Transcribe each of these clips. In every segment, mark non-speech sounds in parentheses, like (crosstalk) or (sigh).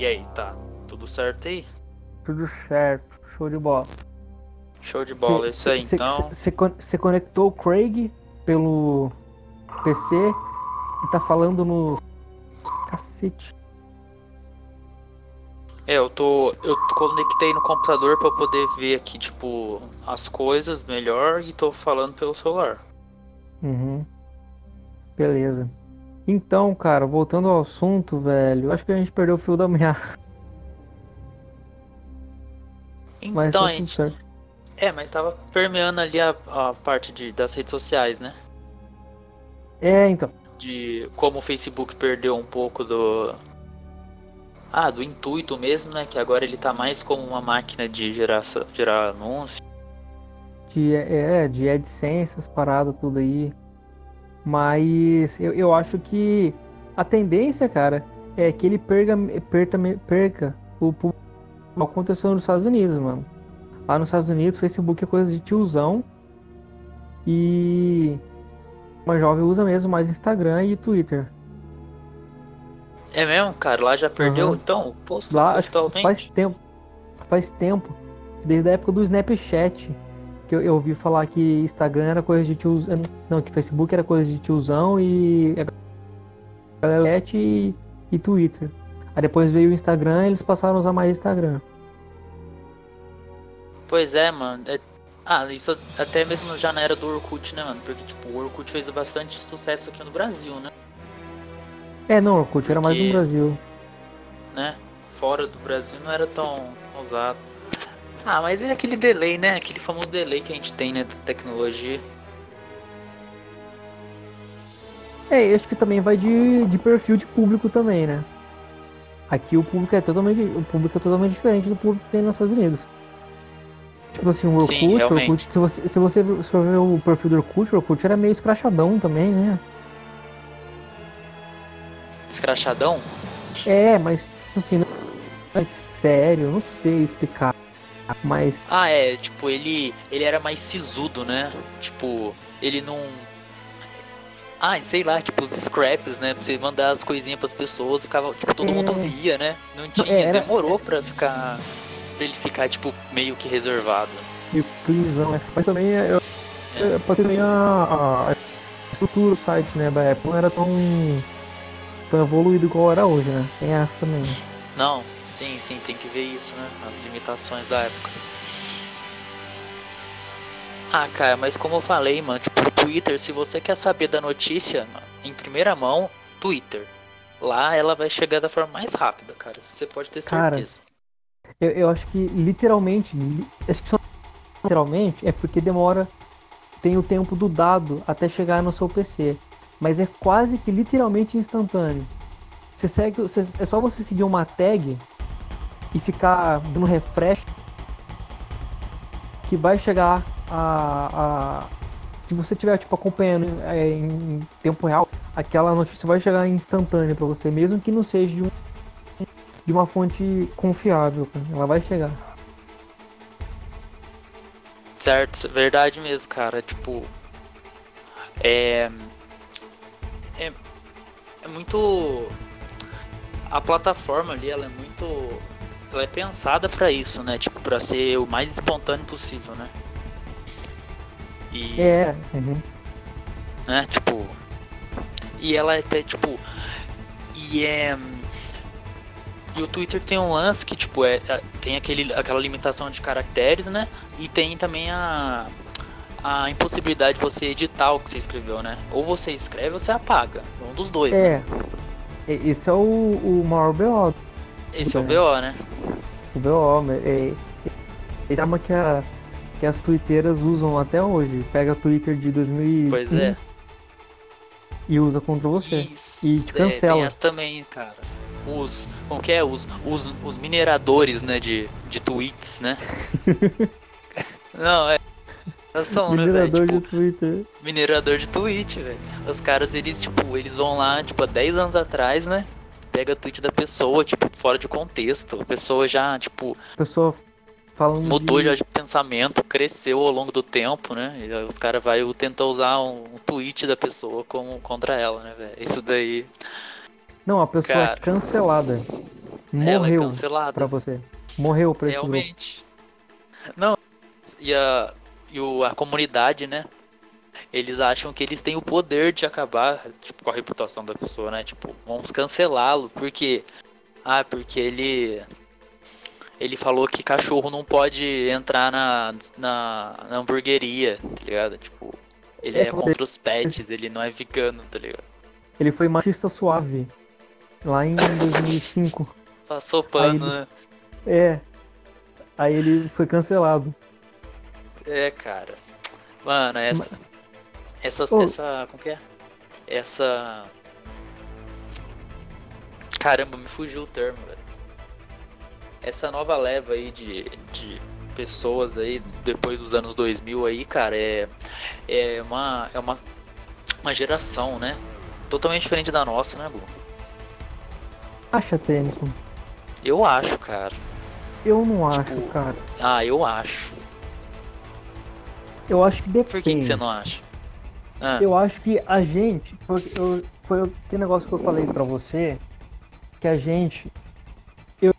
E aí, tá tudo certo aí? Tudo certo, show de bola. Show de bola, cê, isso aí cê, então. Você conectou o Craig pelo PC e tá falando no. Cacete. É, eu tô. Eu conectei no computador para poder ver aqui, tipo, as coisas melhor e tô falando pelo celular. Uhum. Beleza. Então, cara, voltando ao assunto, velho, acho que a gente perdeu o fio da meada. Então, a gente. É, mas tava permeando ali a, a parte de, das redes sociais, né? É, então. De como o Facebook perdeu um pouco do. Ah, do intuito mesmo, né? Que agora ele tá mais como uma máquina de gerar, gerar anúncios. De, é, de AdSense, as paradas, tudo aí. Mas eu, eu acho que a tendência, cara, é que ele perca, perca, perca o público aconteceu nos Estados Unidos, mano. Lá nos Estados Unidos, Facebook é coisa de tiozão. E uma jovem usa mesmo mais Instagram e Twitter. É mesmo, cara? Lá já perdeu, uhum. então? Posto Lá acho que faz tempo. Faz tempo. Desde a época do Snapchat. Que eu, eu ouvi falar que Instagram era coisa de tiozão. Não, que Facebook era coisa de tiozão e. E, e Twitter. Aí depois veio o Instagram e eles passaram a usar mais Instagram. Pois é, mano. É... Ah, isso até mesmo já na era do Orkut, né, mano? Porque, tipo, o Orkut fez bastante sucesso aqui no Brasil, né? É, não, o Orkut era mais no Brasil. Né? Fora do Brasil não era tão usado. Ah, mas é aquele delay, né? Aquele famoso delay que a gente tem, né, da tecnologia. É, acho que também vai de, de perfil de público também, né? Aqui o público é totalmente, o público é totalmente diferente do público que tem nos Estados Unidos. Tipo assim, o Orkut, Sim, o Orkut se, você, se você se ver o perfil do Orkut, o Orkut era meio escrachadão também, né? Escrachadão? É, mas tipo assim, não é sério, não sei explicar. Ah, é, tipo, ele. ele era mais sisudo, né? Tipo, ele não. Ah, sei lá, tipo, os scraps, né? Pra você mandar as coisinhas pras pessoas, ficava, tipo, todo é... mundo via, né? Não tinha. Era... Demorou pra ficar pra ele ficar, tipo, meio que reservado. E prisão, né? Mas também é, eu, é. pode ter a, a, estrutura do site, né? Da Apple não era tão, tão evoluído igual era hoje, né? Tem essa também. Não, sim, sim, tem que ver isso, né? As limitações da época. Ah, cara, mas como eu falei, mano, tipo, o Twitter, se você quer saber da notícia em primeira mão, Twitter. Lá ela vai chegar da forma mais rápida, cara. Você pode ter certeza. Eu, eu acho que literalmente, acho que só literalmente é porque demora, tem o tempo do dado até chegar no seu PC. Mas é quase que literalmente instantâneo. Você segue, você, é só você seguir uma tag e ficar dando refresh que vai chegar a, a se você estiver tipo acompanhando é, em tempo real, aquela notícia vai chegar instantânea para você, mesmo que não seja de um de uma fonte confiável. Ela vai chegar. Certo, verdade mesmo, cara. Tipo. É. É, é muito. A plataforma ali, ela é muito. Ela é pensada para isso, né? Tipo, pra ser o mais espontâneo possível, né? E. É. Uhum. Né? Tipo. E ela é, tipo. E é e o Twitter tem um lance que, tipo, é, é, tem aquele, aquela limitação de caracteres, né? E tem também a, a impossibilidade de você editar o que você escreveu, né? Ou você escreve ou você apaga. Um dos dois, é. né? Esse é o, o maior BO. Esse é, é o BO, né? O BO, é, é arma que, a, que as twitteiras usam até hoje. Pega Twitter de 2000 Pois é. E usa contra você. Isso, e te cancela. É, tem essa também, cara os. Como que é? Os, os, os mineradores, né? De, de tweets, né? (laughs) Não, é. São, né, Minerador né, tipo, de Twitter. Minerador de tweet, velho. Os caras, eles, tipo, eles vão lá, tipo, há 10 anos atrás, né? Pega o tweet da pessoa, tipo, fora de contexto. A pessoa já, tipo. A pessoa falando. Mudou de... já de pensamento, cresceu ao longo do tempo, né? E os caras vão tentar usar um, um tweet da pessoa como, contra ela, né, velho? Isso daí. Não, a pessoa é Cara. é cancelada. Ela é Morreu cancelada. pra você. Morreu pra esse grupo. Realmente. Não, e a, e o, a comunidade, né? Eles acham que eles têm o poder de acabar tipo, com a reputação da pessoa, né? Tipo, vamos cancelá-lo. Porque. Ah, porque ele. Ele falou que cachorro não pode entrar na, na, na hamburgueria, tá ligado? Tipo, ele É, é contra os pets, ele não é vegano, tá ligado? Ele foi machista suave. Lá em 2005. Passou pano, ele- né? É. Aí ele foi cancelado. É, cara. Mano, essa. Essa. Ô. Essa. Como que é? Essa. Caramba, me fugiu o termo, velho. Essa nova leva aí de, de pessoas aí, depois dos anos 2000 aí, cara, é. É uma. É uma. Uma geração, né? Totalmente diferente da nossa, né, Bu? Acha, Tennyson? Eu acho, cara. Eu não acho, Tipo, cara. Ah, eu acho. Eu acho que depende. Por que, que você não acha? Ah, Eu acho que a gente. Foi, eu, foi aquele negócio que eu falei pra você. Que a gente. Eu,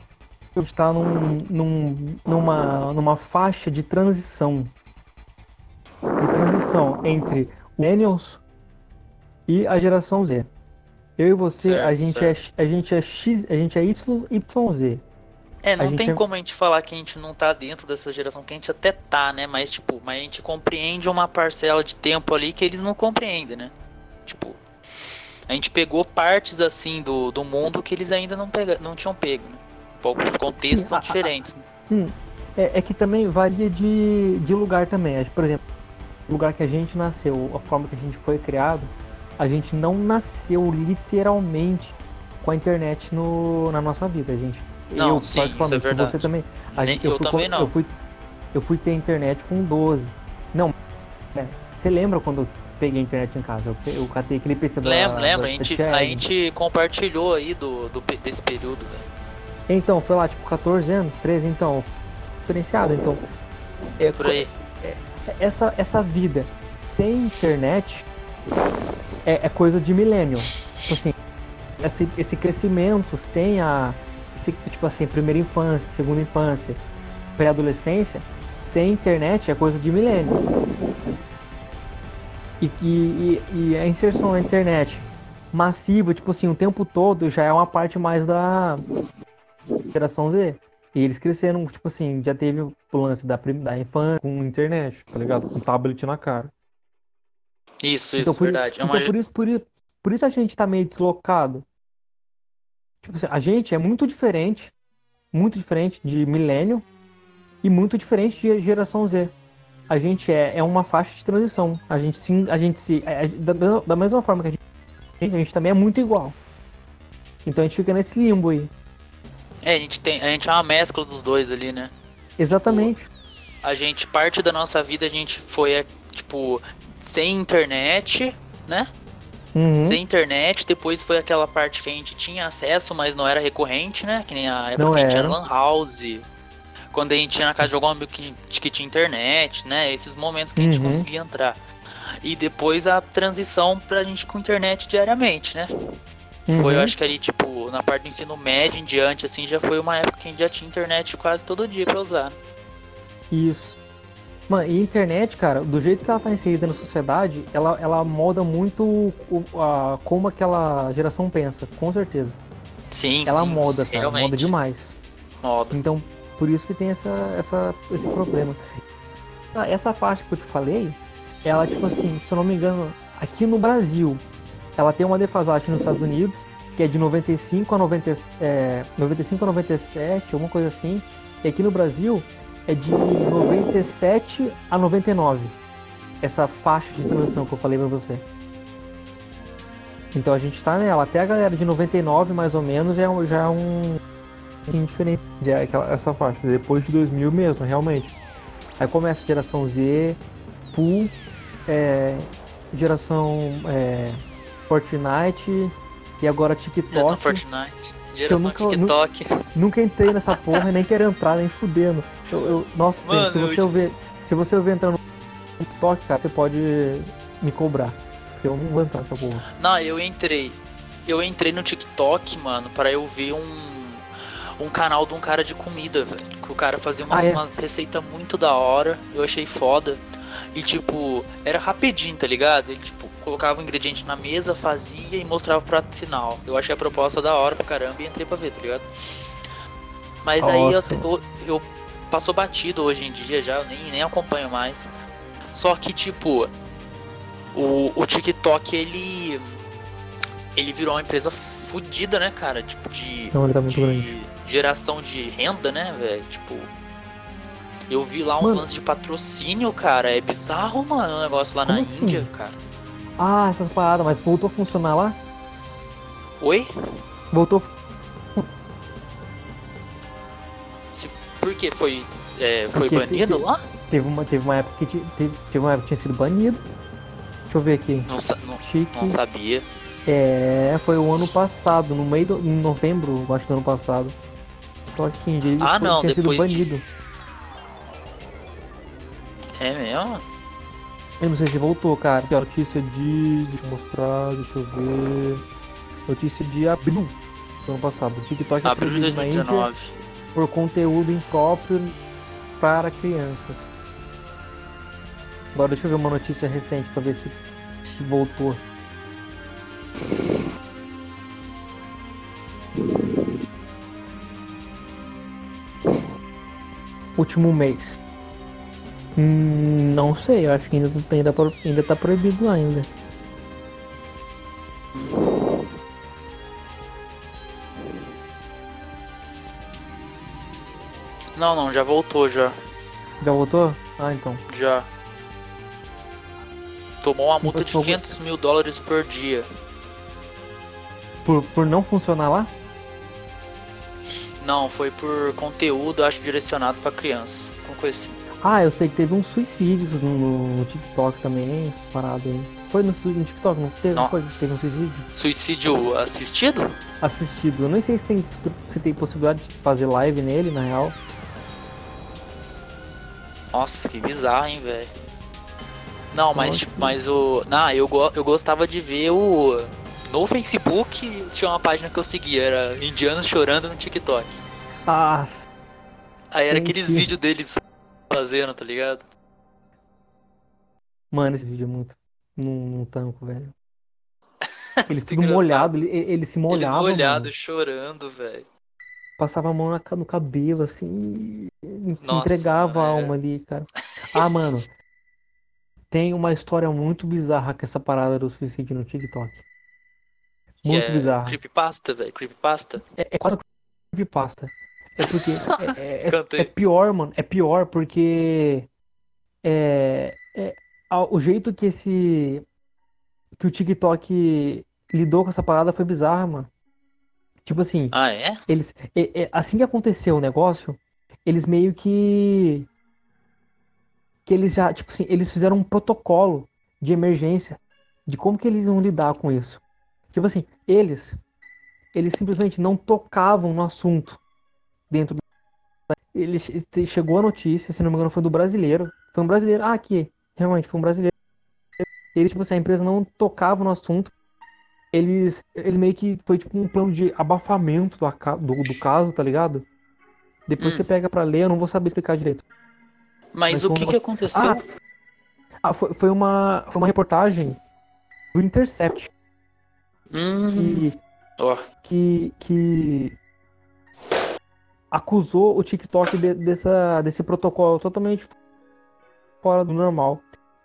eu está num, num, numa, numa faixa de transição. De transição entre Millennials e a geração Z. Eu e você, a Certo, gente, é, a gente é X, a gente é Y, YZ. É, não tem é- como a gente falar que a gente não tá dentro dessa geração, que a gente até tá, né? Mas, tipo, mas a gente compreende uma parcela de tempo ali que eles não compreendem, né? Tipo, a gente pegou partes, assim, do, do mundo que eles ainda não, pega, não tinham pego, né? Os contextos Sim, são a- a- diferentes. né? Hum, é, é que também varia de, de lugar também. Por exemplo, o lugar que a gente nasceu, a forma que a gente foi criado, a gente não nasceu literalmente com a internet no, na nossa vida, gente. Não, eu, sim, isso é verdade. Você também. A Nem- gente- eu fui também não. Eu fui, eu fui ter internet com 12. Não, é, você lembra quando eu peguei a internet em casa? Eu, eu catei aquele PC Lembra, da- lembra? da A gente, a gente compartilhou aí do, do, desse período, velho. Então, foi lá, tipo, 14 anos, 13, então, diferenciado. Então, é, Por aí. essa, essa vida sem internet é, é coisa de milênio. Tipo assim, esse, esse crescimento sem a. Tipo assim, primeira infância, segunda infância, pré-adolescência, sem internet é coisa de milênio. E, e, e- a inserção na internet massiva, tipo assim, o tempo todo já é uma parte mais da geração Z. E eles cresceram, tipo assim, já teve o lance da, da infância com internet, tá ligado? Com tablet na cara. Isso, isso, Então, por, verdade. É então uma... por isso, por isso, por isso a gente tá meio deslocado. Tipo assim, a gente é muito diferente, muito diferente de milênio e muito diferente de geração Z. A gente é, é uma faixa de transição. A gente sim, a gente se é- é da, mesma- da mesma forma que a gente, a gente também é muito igual. Então a gente fica nesse limbo aí. É, a gente tem. A gente é uma mescla dos dois ali, né? Exatamente. a gente, parte da nossa vida, a gente foi, é, tipo, sem internet, né? Uhum. Sem internet, depois foi aquela parte que a gente tinha acesso, mas não era recorrente, né? Que nem a época Não que a gente era. tinha lan house, quando a gente ia na casa de algum amigo que, que tinha internet, né? Esses momentos que a gente Uhum. conseguia entrar. E depois a transição pra gente com internet diariamente, né? Foi, eu Uhum. acho que ali, tipo, na parte do ensino médio em diante, assim, já foi uma época que a gente já tinha internet quase todo dia pra usar. Isso. Mano, e a internet, cara, do jeito que ela tá inserida na sociedade, ela, ela molda muito o- a, como aquela geração pensa, com certeza. Sim, Ela sim, molda, cara, realmente. molda demais. Moda. Então, por isso que tem essa, essa, esse problema. Ah, Essa faixa que eu te falei, ela, tipo assim, se eu não me engano, aqui no Brasil, ela tem uma defasagem nos Estados Unidos, que é de 95 a, 90, é, 95 a 97, alguma coisa assim. E aqui no Brasil é de 97 a 99. Essa faixa de transição que eu falei pra você. Então a gente tá nela. Até a galera de 99, mais ou menos, já é um, já é um diferente. Já é aquela, essa faixa. Depois de 2000 mesmo, realmente. Aí começa a geração Z, Full, é, geração é, Fortnite e agora TikTok. Geração Fortnite. Geração nunca- TikTok. Nunca entrei nessa porra e nem quero entrar, nem fudendo. Eu, eu- nossa, Mano, se eu- você ouvir, se você ouvir entrar no TikTok, cara, você pode me cobrar. porque Eu não vou entrar nessa porra. Não, eu entrei. Eu entrei no TikTok, mano, para eu ver um um canal de um cara de comida, velho. Que o cara fazia umas, Ah, é? umas receitas muito da hora. Eu achei foda. E tipo, era rapidinho, tá ligado? Ele tipo, colocava o ingrediente na mesa, fazia e mostrava o prato final. Eu achei a proposta da hora pra caramba e entrei pra ver, tá ligado? Mas aí eu, Nossa. eu, eu passou batido hoje em dia já, eu nem, nem acompanho mais. Só que tipo, o, o TikTok ele. Ele virou uma empresa fodida, né, cara? Tipo, de, Não, ele tá muito de grande. geração de renda, né, velho? Tipo. Eu vi lá um Mano. lance de patrocínio, cara. É bizarro, mano, o negócio lá na Como assim? Índia, cara. Ah, essas paradas, mas voltou a funcionar lá? Oi? Voltou. Por que foi, é, foi Porque banido lá? Teve uma, teve uma época que teve, teve uma época que tinha sido banido. Deixa eu ver aqui. Não, não, não sabia. É, foi o ano passado, no meio do. em novembro, acho do ano passado. Só que ele Ah, foi- não, tinha sido depois de- banido. É mesmo? Eu não sei se voltou, cara. Aqui, ó, notícia de. Deixa eu mostrar, deixa eu ver. Notícia de abril do ano passado. O TikTok é Abril de na Índia 2019. por conteúdo impróprio para crianças. Agora deixa eu ver uma notícia recente pra ver se voltou. Último mês. Hum, não sei, eu acho que ainda, ainda, pro- ainda tá proibido lá ainda. Não, não, já voltou já. Já voltou? Ah, então. Já. Tomou uma multa de Depois que eu- 500 mil dólares por dia. Por, por não funcionar lá? Não, foi por conteúdo, acho, direcionado pra crianças. Uma coisa assim. Ah, eu sei que teve uns suicídios no, no TikTok também, essa parada aí. Foi no, no TikTok, não teve? Não foi? Teve um suicídio? Suicídio assistido? Assistido. Eu nem sei se tem, se, tem possibilidade de fazer live nele, na real. Nossa, que bizarro, hein, velho. Não, mas, tipo, mas o. Não, eu, go- eu gostava de ver o. No Facebook tinha uma página que eu seguia, era Indianos Chorando no TikTok. Ah, Aí era aqueles vídeos deles fazendo, tá ligado? mano, esse vídeo é muito. Num, num tanco, velho. (laughs) Eles tudo engraçado. molhado, ele, ele se molhava. Eles molhados, chorando, velho. Passava a mão na no cabelo, assim, Nossa, entregava a é. alma ali, cara. Ah, mano, (laughs) tem uma história muito bizarra com essa parada do suicídio no TikTok. Muito é bizarra. Creepypasta, velho. Creepypasta. É, é quase creepypasta. É porque é, é- é- é pior, mano. É pior porque é, é, o jeito que esse que o TikTok lidou com essa parada foi bizarra, mano. Tipo assim, Ah, é? eles é- é- assim que aconteceu o negócio, eles meio que que eles já, tipo assim, eles fizeram um protocolo de emergência de como que eles iam lidar com isso. Tipo assim, eles eles simplesmente não tocavam no assunto dentro do ele che- chegou a notícia, se não me engano, foi do brasileiro. Foi um brasileiro. Ah, aqui, realmente foi um brasileiro. Ele, tipo assim, a empresa não tocava no assunto. Eles, eles meio que foi tipo um plano de abafamento do, do, do caso, tá ligado? Depois Hum. você pega pra ler, eu não vou saber explicar direito. Mas, Mas o um que que aconteceu? Ah, Ah, foi, foi uma, foi uma reportagem do Intercept Hum, que, ó. que, que acusou o TikTok de- dessa, desse protocolo totalmente fora do normal.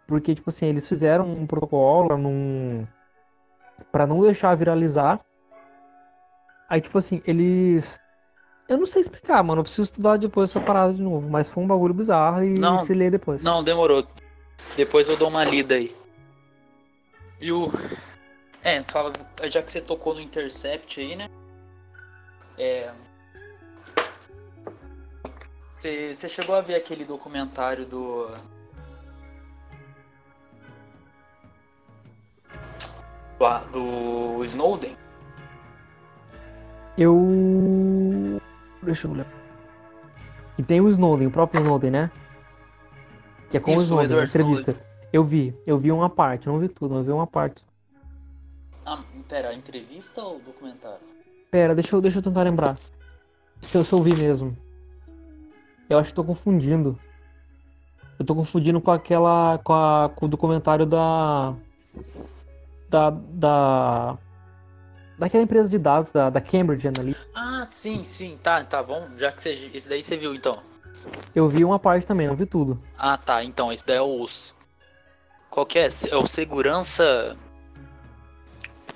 Porque, tipo assim, eles fizeram um protocolo pra não, pra não deixar viralizar. Aí, tipo assim, eles. Eu não sei explicar, mano. Eu preciso estudar depois essa parada de novo. Mas foi um bagulho bizarro e Não, se lê depois. Não, demorou. Depois eu dou uma lida aí. E o. É, fala, já que você tocou no Intercept aí, né? É. Você, chegou a ver aquele documentário do. Do, do Snowden? Eu. Deixa eu olhar. E tem o Snowden, o próprio Snowden, né? Que é com o Isso, o Snowden, entrevista. Eu vi, eu vi uma parte, não vi tudo, mas eu vi uma parte. Ah, pera, entrevista ou documentário? Pera, deixa eu, deixa eu tentar lembrar. Se eu, se eu vi mesmo. Eu acho que tô confundindo. Eu tô confundindo com aquela. com, a, com o documentário da. Da. da daquela empresa de dados, da, da Cambridge Analytica. Ah, sim, sim, tá, tá, bom. Já que você, esse daí você viu então. Eu vi uma parte também, não vi tudo. Ah, tá, então, esse daí é o. Qual que é? É o segurança.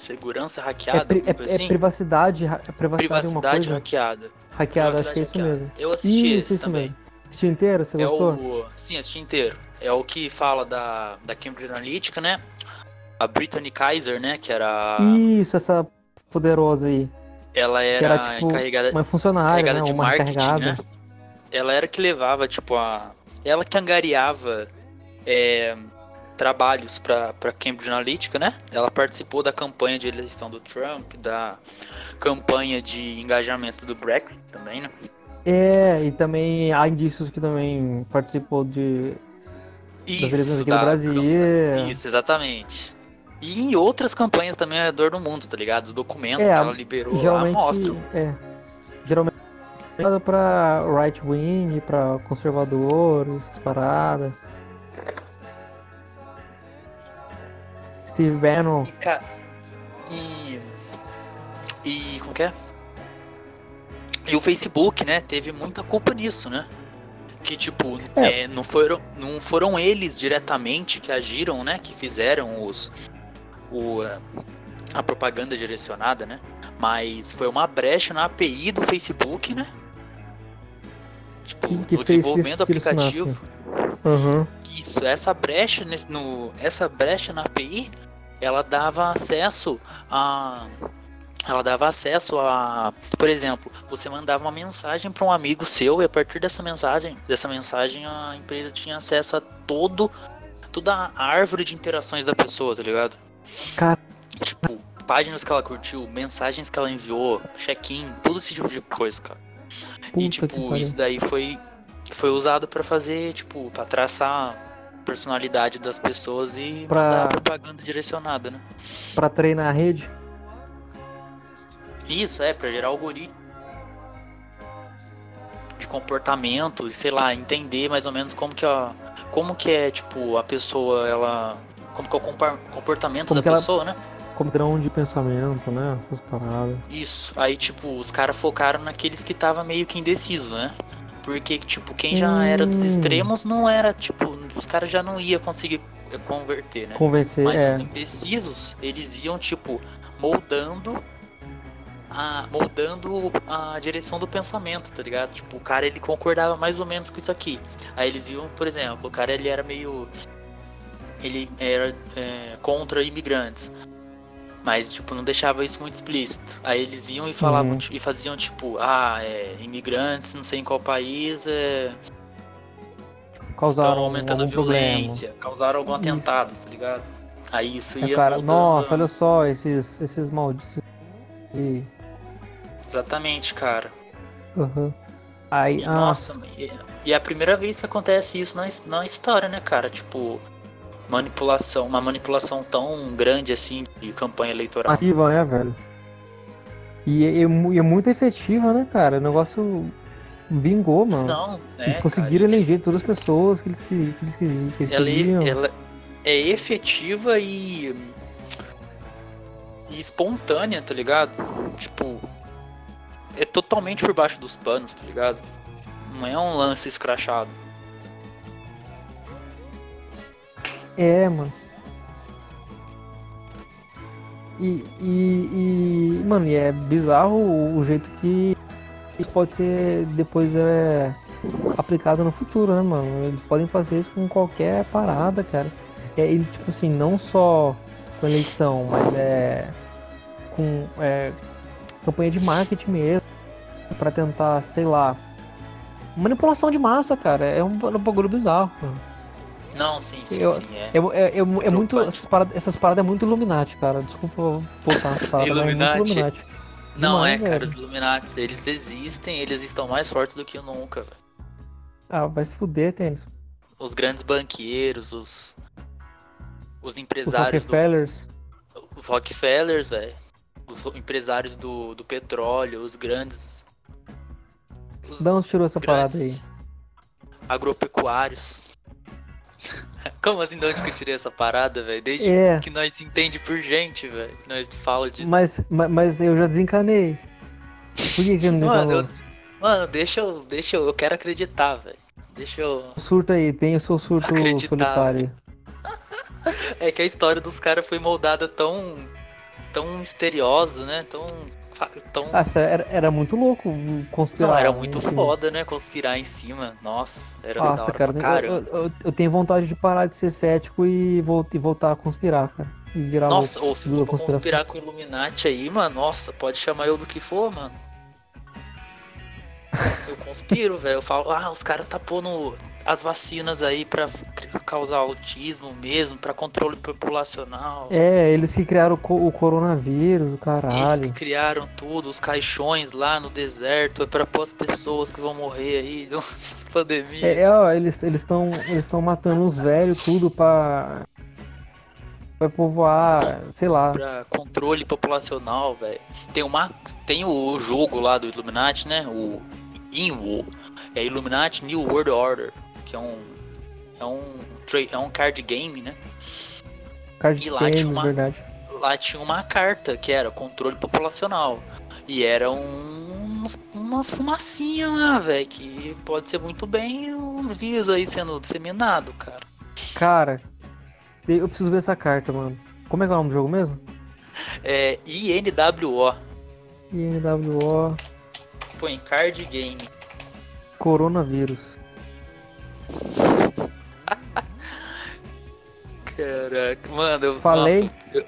Segurança É, hackeada? pri- é- coisa é assim? privacidade, ha- é privacidade, Privacidade coisa? hackeada. Hackeada, acho Privacidade que é isso hackeada. mesmo. Eu assisti Isso, esse isso também. mesmo. Assistiu inteiro? Você É gostou? o. Sim, assisti inteiro. É o que fala da, da Cambridge Analytica, né? A Brittany Kaiser, né? Que era. Isso, essa poderosa aí. ela era, era, tipo, encarregada, uma funcionária, encarregada né? de Uma marketing, encarregada. né? Ela era que levava, tipo, a. Ela que angariava é, trabalhos para Cambridge Analytica, né? Ela participou da campanha de eleição do Trump, da campanha de engajamento do Brexit também, né? É, e também há indícios que também participou de aqui no da Brasil. campanha- Isso, exatamente. E em outras campanhas também ao redor do mundo, tá ligado? Os documentos É, que ela liberou lá Geralmente, mostram. é, geralmente é pra right wing, pra conservadores, essas paradas. Steve Bannon, E, ca- e. E. Como que é? E o Facebook, né? Teve muita culpa nisso, né? Que, tipo, É. é, não, foram, não foram eles diretamente que agiram, né? Que fizeram os. O, eh, a propaganda direcionada, né? Mas foi uma brecha na API do Facebook, né? Tipo, Que- que no desenvolvimento do aplicativo. Aham. Isso, essa brecha nesse- no, essa brecha na API, ela dava acesso a ela dava acesso a, por exemplo, você mandava uma mensagem para um amigo seu e a partir dessa mensagem, dessa mensagem a empresa tinha acesso a todo toda a árvore de interações da pessoa, tá ligado? Cara. Tipo, páginas que ela curtiu, mensagens que ela enviou, check-in, todo esse tipo de coisa, cara. Puta E tipo, isso daí foi, foi usado pra fazer, tipo, pra traçar personalidade das pessoas e Pra- mandar propaganda direcionada, né? Pra treinar a rede. Isso, é, pra gerar algoritmo de comportamento e, sei lá, entender mais ou menos como que a. Como que é, tipo, a pessoa, ela. Como que é o comportamento Como da que ela- pessoa, né? Padrão de pensamento, né? Essas paradas. Isso. Aí, tipo, os caras focaram naqueles que tava meio que indeciso, né? Porque, tipo, quem já era dos Hum. extremos não era, tipo, os caras já não ia conseguir eh, converter, né? Convencer, Mas é. os indecisos, eles iam, tipo, moldando a, moldando a direção do pensamento, tá ligado? Tipo, o cara, ele concordava mais ou menos com isso aqui. Aí eles iam, por exemplo, o cara, ele era meio... Ele era é, contra imigrantes. Mas, tipo, não deixava isso muito explícito. Aí eles iam e falavam, Uhum. e faziam, tipo, ah, é, imigrantes, não sei em qual país, é, Causaram estão aumentando a algum problema. violência, causaram algum atentado, tá ligado? Aí isso É, ia cara, moldando nossa, olha só, esses, esses malditos. E, Exatamente, cara. aham. Aí, E, ah, nossa, e, e é a primeira vez que acontece isso na, na história, né, cara? Tipo, manipulação, uma manipulação tão grande assim de campanha eleitoral. massiva, né, velho? E é, é e é muito efetiva, né, cara? O negócio vingou, mano. Não, né? eles conseguiram cara, eleger todas as pessoas que eles, que, que eles, que eles ela, queriam. ela é efetiva e, e espontânea, tá ligado? Tipo, é totalmente por baixo dos panos, tá ligado? Não é um lance escrachado. É, mano. E, e, e, mano, e é bizarro o, jeito que isso pode ser depois é aplicado no futuro, né, mano? Eles podem fazer isso com qualquer parada, cara. É, ele, tipo assim, não só com eleição, mas é com é, campanha de marketing mesmo, pra tentar, sei lá, manipulação de massa, cara. É um, é um bagulho bizarro, mano. Não, sim, sim, Eu- sim. É. É, é, é, muito. Essas paradas, essas paradas é muito Illuminati, cara. Desculpa voltar nessas paradas, mas é Illuminati? muito Illuminati. Não, Demais, é, cara, velho. os Illuminati, eles existem, eles estão mais fortes do que nunca, velho. Ah, vai se fuder, tênis. Os grandes banqueiros, os. Os Os empresários do, Rockefellers. os Rockefellers, velho. Os empresários do, do petróleo, os grandes os Da onde tirou essa parada aí? agropecuários. (laughs) Como assim, de onde que eu tirei essa parada, velho? Desde É. que nós entende por gente, velho. Nós fala disso. Mas, ma- mas eu já desencanei. Por que, que não Mano, eu, mano, deixa eu. Deixa eu. Eu quero acreditar, velho. Deixa eu. Surto aí, tem o seu surto Acreditar, solitário. (laughs) É que a história dos caras foi moldada tão. tão misteriosa, né? Tão. Tão... Ah, cê- era, era muito louco conspirar. Não, era muito foda, né? Conspirar em cima. Nossa, era Nossa, cara, pra eu, eu, eu- tenho vontade de parar de ser cético e, vol- e voltar a conspirar, cara. Nossa, louco ou se for pra conspirar com o Illuminati aí, mano, nossa, pode chamar eu do que for, mano. Eu conspiro, velho. Eu falo, ah, os caras tá pondo as vacinas aí pra causar autismo mesmo, pra controle populacional. É, eles que criaram o, o coronavírus, o Eles caralho. que criaram tudo, os caixões lá no deserto, é pra pôr as pessoas que vão morrer aí, (laughs) de pandemia. É, é, ó, eles estão eles estão matando os velhos, tudo pra. Pra povoar, sei lá. Pra controle populacional, velho. Tem uma. Tem o jogo lá do Illuminati, né? O INWO. É Illuminati New World Order. Que é um. É um. É um card game, né? Card E lá game, tinha uma- verdade. Lá tinha uma carta que era controle populacional. E era um, umas fumacinhas lá, velho. Que pode ser muito bem uns vírus aí sendo disseminado, cara. Cara, eu preciso ver essa carta, mano. Como é que é o nome do jogo mesmo? É INWO. INWO Põe card game. Coronavírus. (laughs) Caraca, mano, eu, Falei. nossa, eu,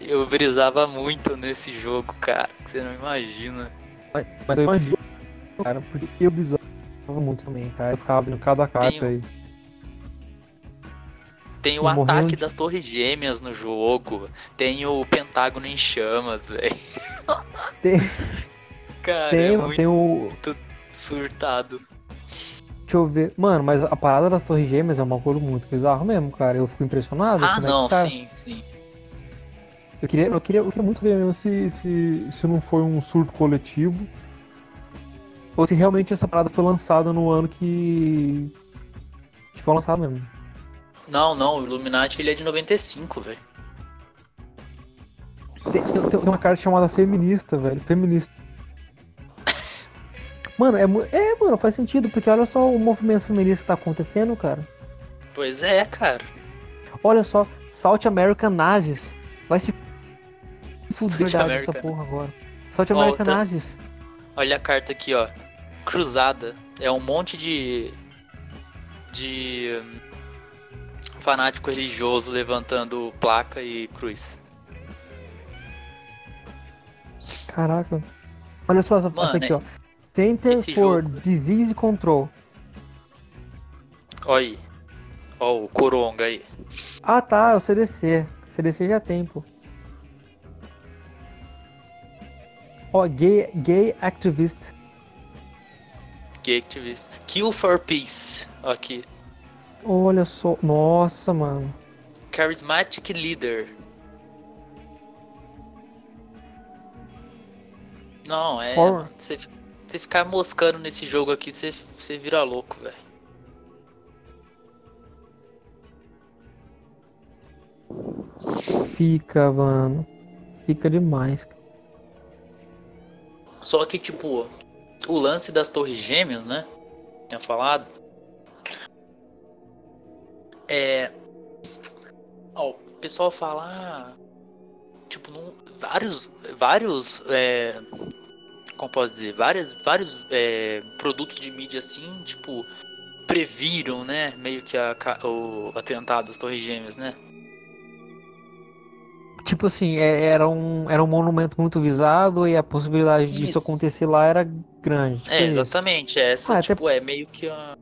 eu brisava muito nesse jogo, cara, que você não imagina. Mas, mas eu imagino, cara, porque eu brisava muito também, cara. Eu ficava abrindo cada carta aí. Tem o ataque de- das torres gêmeas no jogo, tem o Pentágono em chamas, velho. Tem, (laughs) Cara, tem, é muito tem o. surtado. Deixa eu ver. Mano, mas a parada das torres gêmeas é uma coisa muito bizarro mesmo, cara. Eu fico impressionado. Ah, é não, tá. sim, sim. Eu queria, eu queria, eu queria muito ver mesmo se, se, se não foi um surto coletivo. Ou se realmente essa parada foi lançada no ano que. que foi lançado mesmo. Não, não, o Illuminati ele é de 95, velho. Tem, tem- tem uma carta chamada feminista, velho. Feminista. Mano, é, é, mano, faz sentido, porque olha só o movimento feminista que tá acontecendo, cara. Pois é, cara. Olha só, South American Nazis. Vai se (laughs) fuder essa porra agora. South American outra- Nazis. Olha a carta aqui, ó. Cruzada. É um monte de. de. hum, fanático religioso levantando placa e cruz. Caraca. Olha só essa, Mano, essa aqui, ó. Center esse for jogo- Disease Control. Olha aí. Ó, o Coronga aí. Ah, tá, é o CDC. CDC já tem, pô. Ó, gay, gay activist. Gay ativista. Kill for Peace. Aqui. Olha só. Nossa, mano. Charismatic Leader. Não, é. For- Você você ficar moscando nesse jogo aqui, você você vira louco, velho. Fica, mano. Fica demais. Só que, tipo, o lance das torres gêmeas, né? Tinha falado. É. Ó, o pessoal fala. ah, tipo, num- vários. Vários. É, como posso dizer? Várias, vários é, produtos de mídia assim, tipo. Previram, né? Meio que a o atentado das torres gêmeas, né? Tipo assim, é- era um, era um monumento muito visado e a possibilidade disso Isso. acontecer lá era grande. Tipo É, exatamente. Essa, Ah, até- tipo, é meio que a.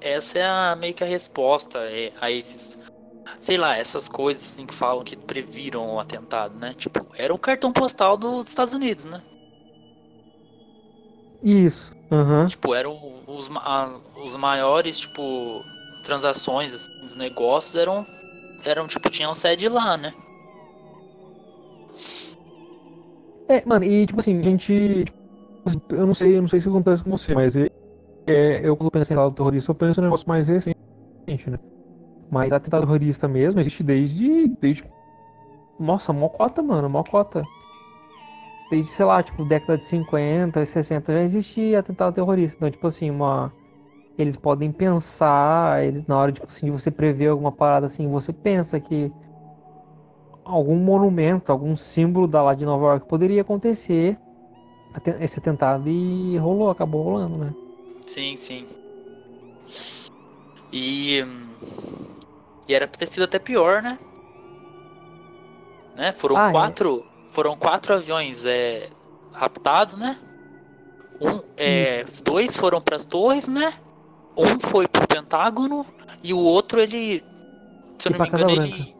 Essa é a, meio que a resposta é, a esses. Sei lá, essas coisas assim que falam que previram o atentado, né? Tipo, era o cartão postal do- dos Estados Unidos, né? Isso. Aham. Tipo, eram os, a- os maiores, tipo, transações assim, dos negócios eram. Eram, tipo, tinham sede lá, né? É, mano, e tipo assim, a gente. Eu não sei, eu não sei se acontece com você, mas é, eu quando penso em atentado terrorista, eu penso em um negócio mais recente, né? Mas atentado terrorista mesmo existe desde. desde. Nossa, mocota, mano, mocota. Desde, sei lá, tipo, década de 50, 60 já existia atentado terrorista. Então, tipo assim, uma. Eles podem pensar, eles, na hora tipo, assim, de você prever alguma parada assim, você pensa que algum monumento, algum símbolo da lá de Nova York poderia acontecer esse atentado e rolou, acabou rolando, né? Sim, sim. E, e era pra ter sido até pior, né? né? Foram ah, é? quatro. É? Foram quatro aviões é, raptados, né? Um, é, dois foram para as torres, né? Um foi pro Pentágono e o outro ele, se eu não me engano, ele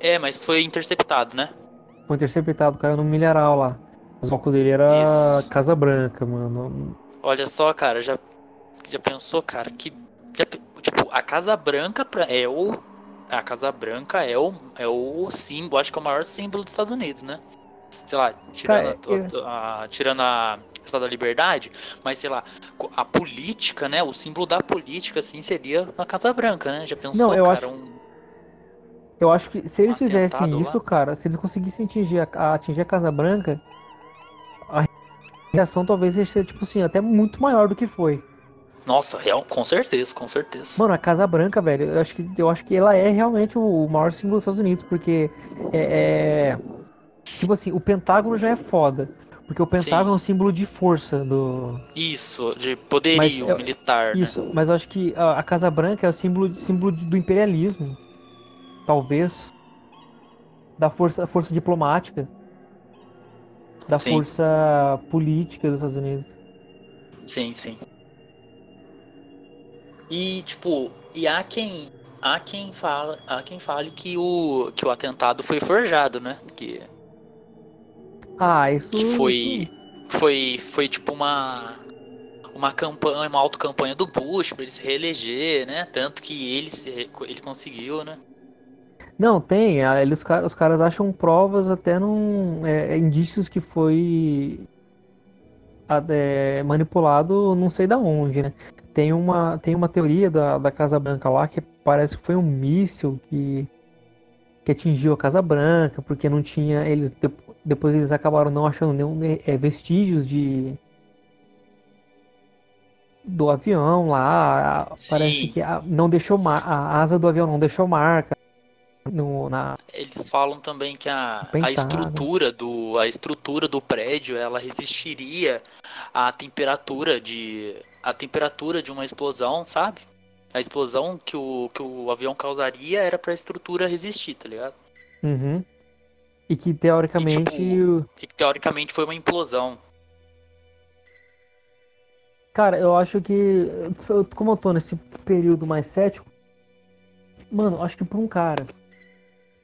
é, mas foi interceptado, né? Foi interceptado, caiu no milharal lá. O foco dele era Isso. Casa Branca, mano. Olha só, cara, já, já pensou, cara, que. Já, tipo, a Casa Branca é o. A Casa Branca é o, é o símbolo, acho que é o maior símbolo dos Estados Unidos, né? Sei lá, tirando, cara, a, a, tirando a Estado da Liberdade, mas sei lá, a política, né? O símbolo da política, assim, seria a Casa Branca, né? Já pensou, Não, eu cara, acho... um eu acho que se eles fizessem isso, lá. cara, se eles conseguissem atingir a, atingir a Casa Branca, a reação talvez seja, tipo assim, até muito maior do que foi. Nossa, real, com certeza, com certeza. Mano, a Casa Branca, velho, eu acho que, eu acho que ela é realmente o maior símbolo dos Estados Unidos, porque é, é Tipo assim, o Pentágono já é foda. Porque o Pentágono Sim. é um símbolo de força do. Isso, de poderio mas, militar. Né? Isso, né? mas eu acho que a, a Casa Branca é o símbolo, símbolo do imperialismo talvez, da força, força diplomática, da sim. força política dos Estados Unidos. Sim, sim. E tipo, e há quem há quem fala, há quem fale que o que o atentado foi forjado, né? Que Ah, isso que foi foi foi tipo uma uma campanha, uma autocampanha do Bush para ele se reeleger, né? Tanto que ele se, ele conseguiu, né? Não, tem. Eles, os caras acham provas até num. É, é, indícios que foi é, manipulado não sei da onde, né? Tem uma, tem uma teoria da, da Casa Branca lá que parece que foi um míssil que, que atingiu a Casa Branca, porque não tinha. Eles, depois eles acabaram não achando nenhum é, vestígios de. Do avião lá, Sim. parece que a, não deixou a asa do avião não deixou marca. No, na... Eles falam também que a, a estrutura do a estrutura do prédio ela resistiria à temperatura de a temperatura de uma explosão, sabe? A explosão que o, que o avião causaria era para a estrutura resistir, tá ligado? Uhum. E que teoricamente. E, tipo, e que teoricamente foi uma implosão. Cara, eu acho que. Como eu tô nesse período mais cético. Mano, acho que pra um cara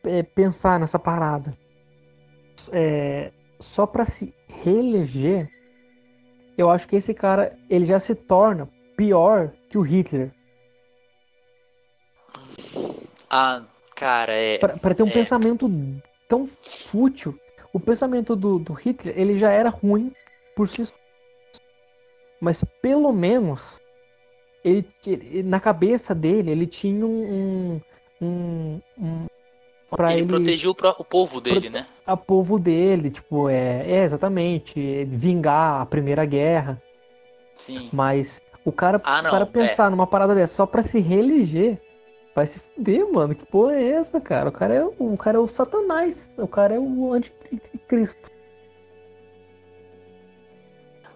é, pensar nessa parada é, só para se reeleger, eu acho que esse cara ele já se torna pior que o Hitler. Ah, cara, é. Para ter um é... pensamento tão fútil, o pensamento do, do Hitler ele já era ruim por si só. Mas pelo menos ele, ele, na cabeça dele ele tinha um, um, um, Pra ele, ele protegiu o povo dele, né? A povo dele, tipo, é, é exatamente, vingar a Primeira Guerra. Sim. Mas o cara, ah, não, o cara pensar é. numa parada dessa só pra se reeleger, vai se fuder, mano. Que porra é essa, cara? O cara é o, cara é o Satanás. O cara é o anticristo.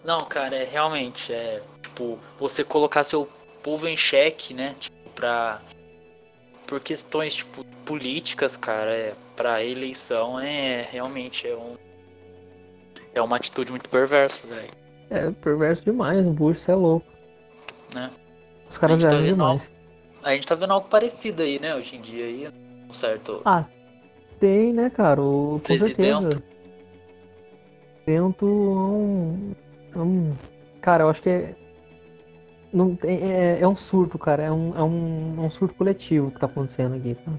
Não, cara, é realmente, é, tipo, você colocar seu povo em xeque, né? Tipo, pra por questões tipo políticas, cara, é, para eleição é realmente é um é uma atitude muito perversa, velho. É perverso demais, o Bush é louco. Né? Os caras tá demais. Algo, a gente tá vendo algo parecido aí, né, hoje em dia aí, certo? Ah, tem, né, cara, o presidente. Tento um, um, cara, eu acho que é não, é, é, um surto, cara. É um, é, um, é um surto coletivo que tá acontecendo aqui. Tá?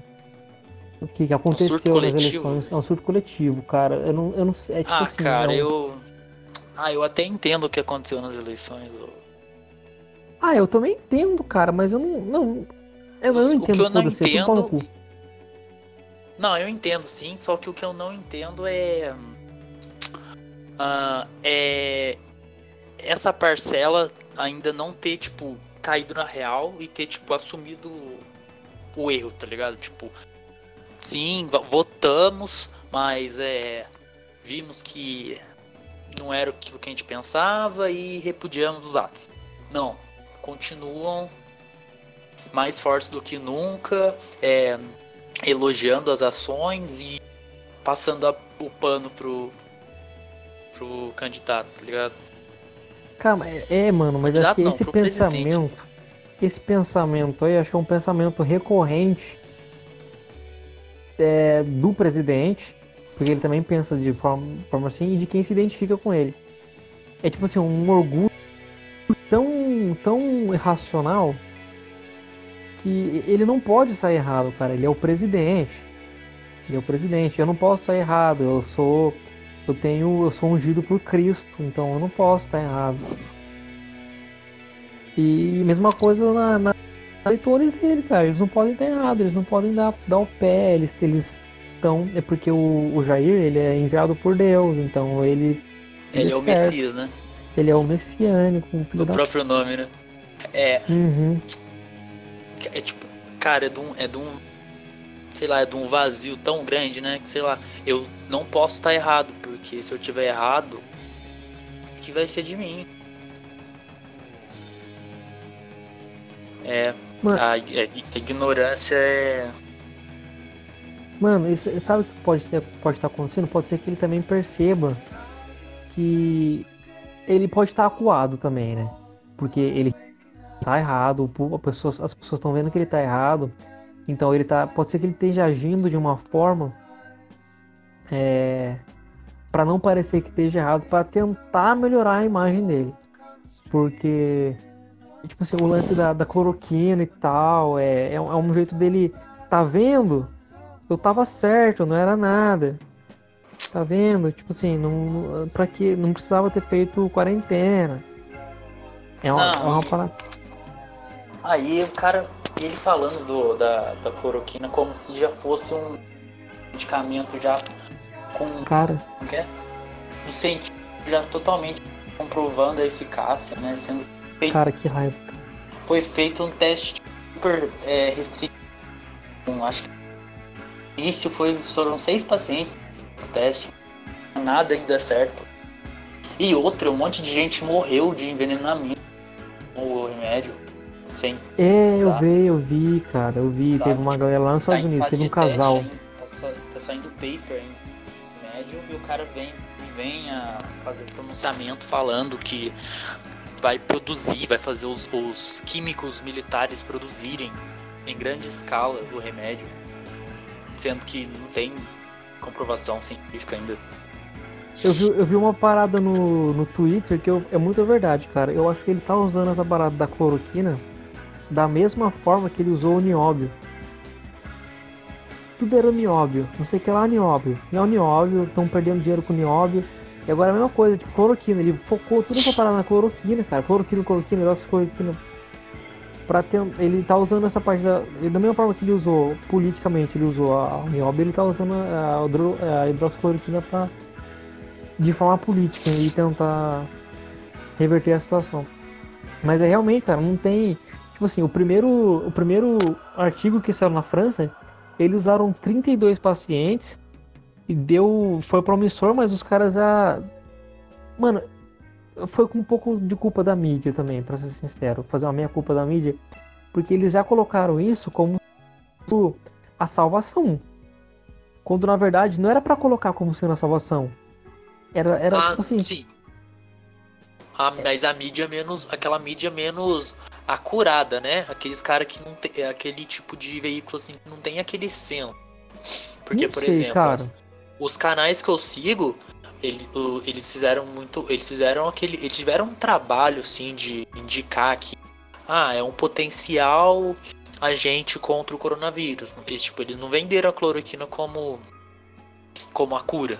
O que, que aconteceu um nas eleições é um surto coletivo, cara. Eu não, eu não sei. É tipo ah, assim, cara, é eu. Ah, eu até entendo o que aconteceu nas eleições. Eu... Ah, eu também entendo, cara, mas eu não. não eu não O- o entendo. que eu não entendo- cu. Não, eu entendo sim, só que o que eu não entendo é. ah, é. Essa parcela ainda não ter, tipo, caído na real e ter, tipo, assumido o erro, tá ligado? Tipo, sim, votamos, mas é. Vimos que não era aquilo que a gente pensava e repudiamos os atos. Não, continuam mais fortes do que nunca, é, elogiando as ações e passando a- o pano pro, pro candidato, tá ligado? Calma, é, é, mano, mas acho que não, esse pro presidente. pensamento. Esse pensamento aí, acho que é um pensamento recorrente é, do presidente, porque ele também pensa de forma, forma assim, e de quem se identifica com ele. É tipo assim, um orgulho tão, tão irracional que ele não pode sair errado, cara. Ele é o presidente. Ele é o presidente. Eu não posso sair errado. Eu sou. Eu tenho. Eu sou ungido por Cristo, então eu não posso estar errado. E mesma coisa na, na eleitores dele, cara. Eles não podem estar errado, eles não podem dar, dar o pé, eles eles estão. É porque o, o Jair ele é enviado por Deus, então ele. Ele é o. Messias, né? Ele é o messiânico, O da. próprio nome, né? É, Uhum. é tipo, cara, é de um. É de um sei lá, é de um vazio tão grande, né? Que sei lá, eu não posso estar errado, porque se eu tiver errado, que vai ser de mim? É, Mano. a, a- a ignorância é. Mano, isso, sabe o que pode ter, pode estar acontecendo? Pode ser que ele também perceba que ele pode estar acuado também, né? Porque ele tá errado, pessoa- as pessoas estão vendo que ele tá errado. Então ele tá. Pode ser que ele esteja agindo de uma forma é, para não parecer que esteja errado, para tentar melhorar a imagem dele. Porque tipo assim, o lance da, da cloroquina e tal, é, é, um- é um jeito dele. Tá vendo? Eu tava certo, não era nada. Tá vendo? Tipo assim, não, pra que não precisava ter feito quarentena. É uma, Não, é uma parada. Aí o cara, ele falando do, da, da cloroquina como se já fosse um medicamento já com. Cara, que é? No sentido já totalmente comprovando a eficácia, né? Sendo feito, cara, que raiva. foi feito um teste super é, restrito. Acho que início foi, foram seis pacientes no teste. Nada ainda certo. E outra, um monte de gente morreu de envenenamento com o remédio. Sem É, eu vi, eu vi, cara, eu vi. Sabe? Teve uma galera lá nos tá Estados em Unidos, teve um casal. ainda, tá, sa- tá saindo paper ainda médio e o cara vem, vem a fazer um pronunciamento falando que vai produzir, vai fazer os, os químicos militares produzirem em grande escala o remédio, sendo que não tem comprovação científica ainda. Eu vi, eu vi uma parada no, no Twitter que eu- é muito verdade, cara. Eu acho que ele tá usando essa parada da cloroquina da mesma forma que ele usou o nióbio. Tudo era nióbio, não sei o que lá nióbio. E é o nióbio, estão perdendo dinheiro com nióbio. E agora a mesma coisa, tipo, cloroquina. Ele focou tudo essa parada na cloroquina, cara. Cloroquina, cloroquina, hidroxicloroquina. Pra ter, ele tá usando essa parte da. Da mesma forma que ele usou politicamente, ele usou a, a nióbio, ele tá usando a, a, a hidroxicloroquina pra de forma política e tentar reverter a situação. Mas é realmente, cara, não tem. Tipo assim, o primeiro, o primeiro artigo que saiu na França, eles usaram 32 pacientes e deu. Foi promissor, mas os caras já. Mano, foi com um pouco de culpa da mídia também, pra ser sincero. Fazer uma meia culpa da mídia. Porque eles já colocaram isso como a salvação. Quando na verdade não era pra colocar como sendo a salvação. Era, era ah, tipo assim. sim. Ah, mas a mídia menos. aquela mídia menos acurada, né? Aqueles caras que não tem. aquele tipo de veículo assim que não tem aquele senso. Porque, Não por sei, exemplo, cara. as- os canais que eu sigo, ele- o- eles fizeram muito. Eles fizeram aquele. Eles tiveram um trabalho assim de indicar que ah, é um potencial agente contra o coronavírus. Eles, tipo, eles não venderam a cloroquina como, como a cura.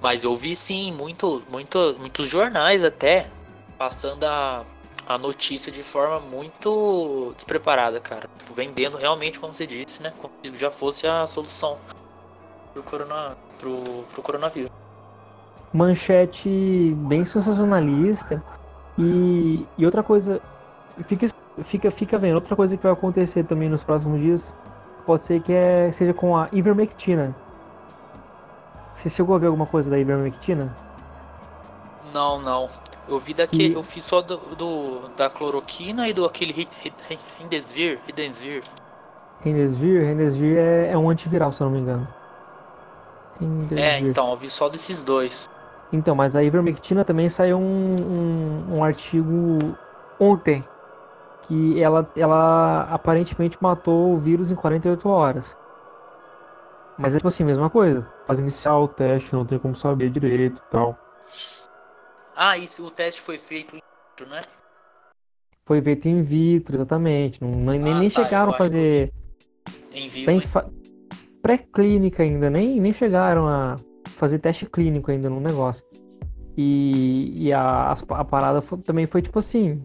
Mas eu vi sim muito, muito, muitos jornais até passando a, a notícia de forma muito despreparada, cara. Tipo, vendendo realmente, como você disse, né? Como se já fosse a solução pro, corona, pro, pro coronavírus. Manchete bem sensacionalista. E, e outra coisa, fica, fica, fica vendo, outra coisa que vai acontecer também nos próximos dias, pode ser que é, seja com a ivermectina. Você chegou a ver alguma coisa da ivermectina? Não, não. Eu vi daqui, e... eu fiz só do, do, da cloroquina e do aquele Rendesvir, Rendesvir. Rendesvir, Rendesvir é, é um antiviral, se eu não me engano. Rendesvir. É, então, eu vi só desses dois. Então, mas a ivermectina também saiu um, um, um artigo ontem que ela, ela aparentemente matou o vírus em 48 horas. Mas é tipo assim, mesma coisa. Faz iniciar o teste, não tem como saber direito e tal. Ah, isso, o teste foi feito em vitro, né? Foi feito em vitro, exatamente. Não, nem, ah, nem tá, chegaram a fazer. Em vivo. Fa... Pré-clínica ainda, nem, nem chegaram a fazer teste clínico ainda no negócio. E, e a, a parada foi, também foi tipo assim,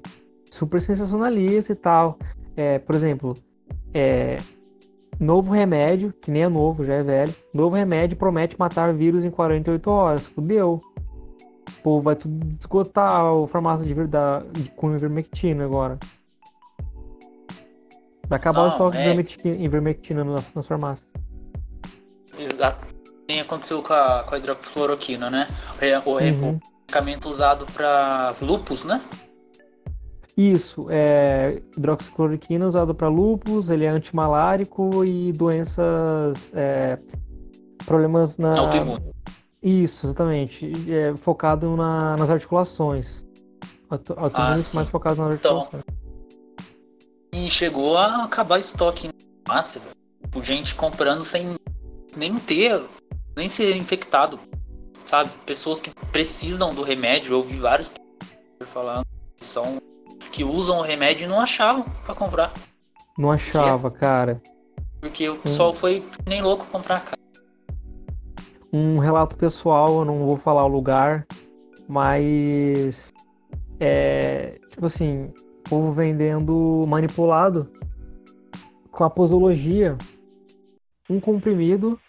super sensacionalista e tal. É, por exemplo, é, novo remédio, que nem é novo, já é velho. Novo remédio promete matar vírus em 48 horas. Fudeu. Pô, vai tudo esgotar o farmácia de verdade com ivermectina agora. Vai acabar Não, o estoque é... de ivermectina nas, nas farmácias. Exato. Nem aconteceu com a, com a hidroxicloroquina, né? O, o, uhum. medicamento usado para lupus, né? Isso, é hidroxicloroquina usado para lupus, ele é antimalárico e doenças, é, problemas na... Autoimune. Isso, exatamente. É, focado na, nas articulações. Autoimunes ah, mais focado nas então, articulações. Então, e chegou a acabar estoque massa, velho. Gente comprando sem nem ter, nem ser infectado. Sabe? Pessoas que precisam do remédio, eu vi vários falando que são que usam o remédio e não achavam para comprar. Não achava, porque, cara. Porque o pessoal hum. foi nem louco comprar, cara um relato pessoal, eu não vou falar o lugar, mas é tipo assim, povo vendendo manipulado com a posologia um comprimido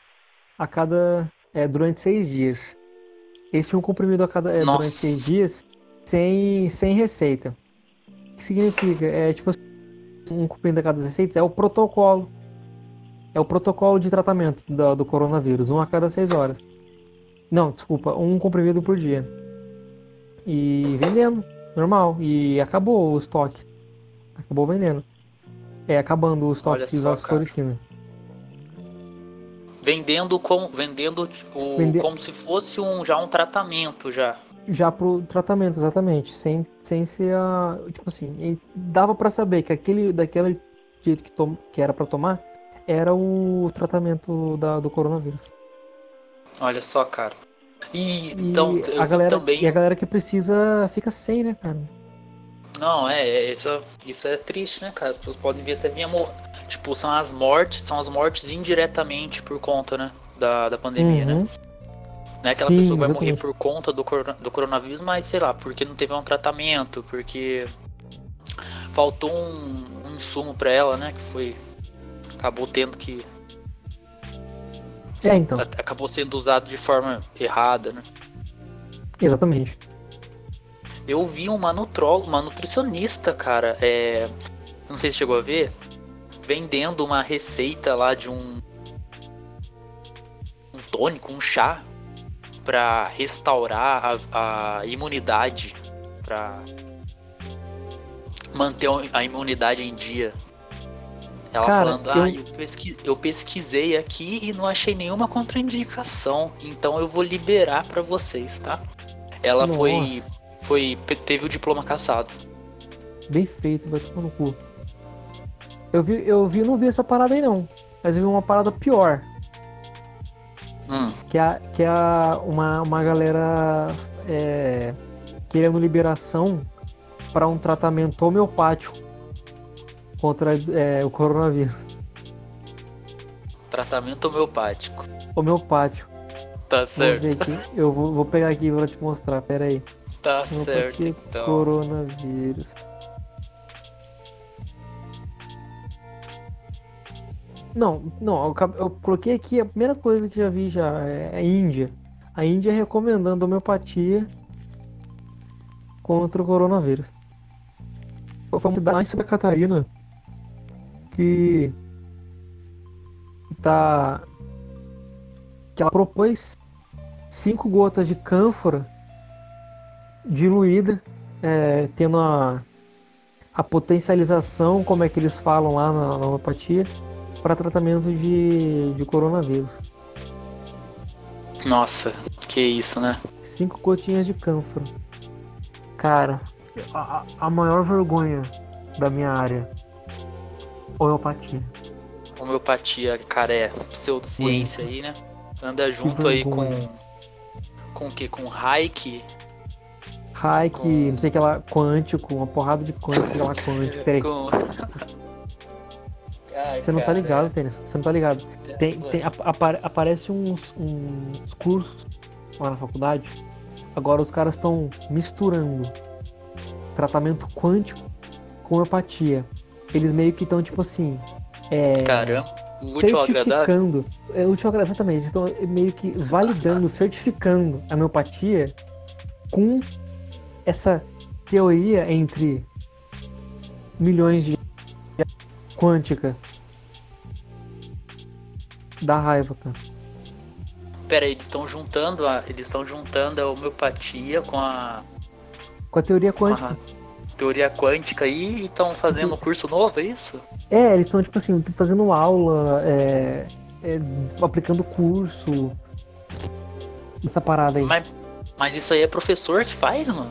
a cada é, durante seis dias. Esse um comprimido a cada é, durante seis dias sem, sem receita. O que significa? É tipo assim, um comprimido a cada seis receitas é o protocolo é o protocolo de tratamento do, do coronavírus, um a cada seis horas. Não, desculpa, um comprimido por dia. E vendendo, normal. E acabou o estoque. Acabou vendendo. É, acabando o estoque de oxicloroquina. Vendendo com vendendo o, Vende... como se fosse um já um tratamento já. Já pro tratamento, exatamente, sem sem ser a, tipo assim, dava para saber que aquele daquele jeito que tom, que era para tomar era o tratamento da, do coronavírus. Olha só, cara. E, então, a galera, também. E a galera que precisa fica sem, né, cara? Não, é, é, isso, isso é triste, né, cara? As pessoas podem vir até vir a morrer. Tipo, são as mortes, são as mortes indiretamente por conta, né? Da, da pandemia, né? uhum. né? Não é aquela Sim, pessoa que vai morrer por conta do, do coronavírus, mas sei lá, porque não teve um tratamento, porque faltou um, um insumo para ela, né? Que foi acabou tendo que. É, então. Acabou sendo usado de forma errada, né? Exatamente. Eu vi uma nutróloga, uma nutricionista, cara, é. Não sei se chegou a ver, vendendo uma receita lá de um. Um tônico, um chá, para restaurar a, a imunidade, para manter a imunidade em dia. Ela Cara, falando, ah, eu... pesqui... eu pesquisei aqui e não achei nenhuma contraindicação, então eu vou liberar para vocês, tá? Ela Nossa. foi, foi. teve o diploma caçado. Bem feito, vai tomar no cu. Eu vi, eu vi, não vi essa parada aí não. Mas eu vi uma parada pior. Hum. Que é, que é uma, uma galera é, querendo liberação para um tratamento homeopático contra é, o coronavírus. Tratamento homeopático. Homeopático. Tá certo. (laughs) Eu vou, vou, pegar aqui pra te mostrar, pera aí. Tá certo, então. Coronavírus. Não, não, eu, eu, coloquei aqui a primeira coisa que já vi já é a Índia. A Índia recomendando homeopatia contra o coronavírus. Foi uma cidade em Santa Catarina que tá que ela propôs cinco gotas de cânfora diluída, é, tendo a, a potencialização, como é que eles falam lá na, na homeopatia, para tratamento de, de coronavírus. Nossa, que isso, né? Cinco gotinhas de cânfora. Cara, a, a maior vergonha da minha área, homeopatia. Homeopatia, cara, é pseudociência aí, né? Anda junto aí com. Com o que? Com Reiki? Reiki, com... não sei o que lá, quântico, uma porrada de quântico, lá (laughs) quântico. Peraí. Com... (laughs) Ai, Você não tá ligado, Tênis. Você não tá ligado. Tem, tem, apare, aparece uns, uns cursos lá na faculdade. Agora os caras estão misturando tratamento quântico com homeopatia. Eles meio que estão, tipo assim. É, Caramba, útil agradável. É útil agradável, exatamente. Estão meio que validando, certificando a homeopatia com essa teoria entre milhões de quântica da raiva, cara. Pera aí, eles estão juntando a. Eles estão juntando a homeopatia com a. Com a teoria quântica. A teoria quântica aí e estão fazendo um curso novo, é isso? É, eles estão, tipo assim, fazendo aula, é, é, aplicando curso. Essa parada aí. Mas, mas isso aí é professor que faz, mano?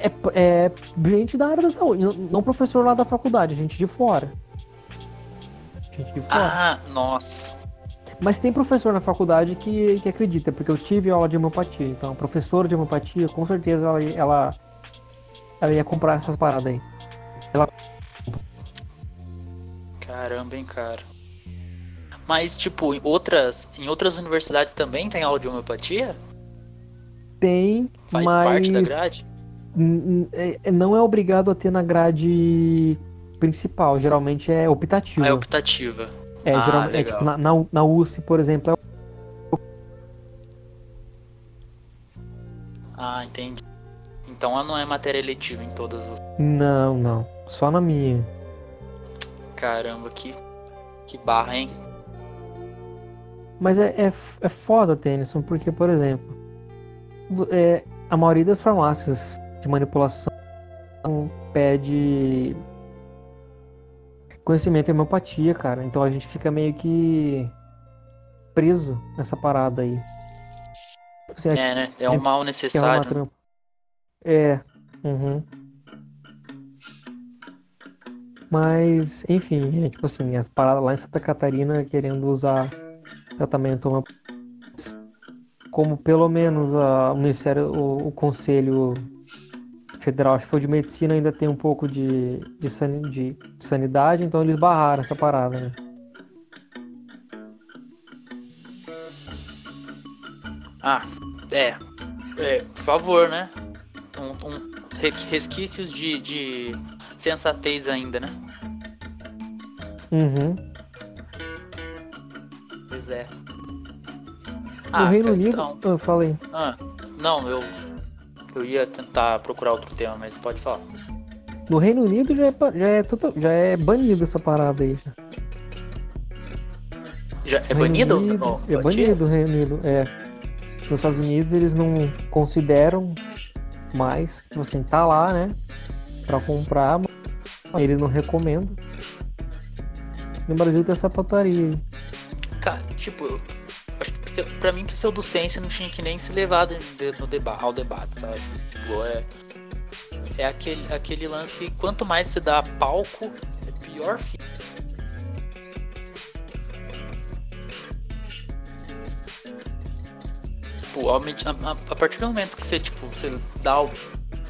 É, é gente da área da saúde, não professor lá da faculdade, gente de fora. Gente de fora. Ah, nossa. Mas tem professor na faculdade que, que acredita, porque eu tive aula de homeopatia. Então, professora de homeopatia, com certeza ela, ela, ela ia comprar essas paradas aí. Ela... Caramba, hein, cara. Mas, tipo, em outras, em outras universidades também tem aula de homeopatia? Tem, Faz mas... parte da grade? É, é, não é obrigado a ter na grade principal, geralmente é optativa. Ah, é optativa. É, ah, geralmente, é, tipo, na, na, na, USP, por exemplo, é... Ah, entendi. Então ela não é matéria eletiva em todas as. Não, não. Só na minha. Caramba, que, que barra, hein? Mas é, é, é foda, Tennyson, porque, por exemplo, é, a maioria das farmácias de manipulação pede conhecimento em homeopatia, cara. Então a gente fica meio que preso nessa parada aí. É, né? É um mal necessário. É. Uhum. Mas, enfim, é, tipo assim, as paradas lá em Santa Catarina querendo usar tratamento como pelo menos a, o Ministério, o, o Conselho Federal, acho que foi de Medicina, ainda tem um pouco de, de, san, de sanidade, então eles barraram essa parada, né? Ah, é. é por favor, né? Um, um resquícios de, de sensatez ainda, né? Uhum. Pois é. Ah, Reino Unido. Então... Ah, falei. Ah, não, eu. Eu ia tentar procurar outro tema, mas pode falar. No Reino Unido já é, já é, total, já é banido essa parada aí. Já, é banido? Unido, é banido o Reino Unido, é. Nos Estados Unidos eles não consideram Tipo assim, tá lá, né? Pra comprar, mas eles não recomendam. No Brasil tem essa putaria aí. Cara, tipo, pra mim, pseudociência não tinha que nem se levar no deba ao debate, sabe? Tipo, é. É aquele, aquele lance que quanto mais você dá palco, é pior fica. Tipo, a, a, a, partir do momento que você, tipo, você dá o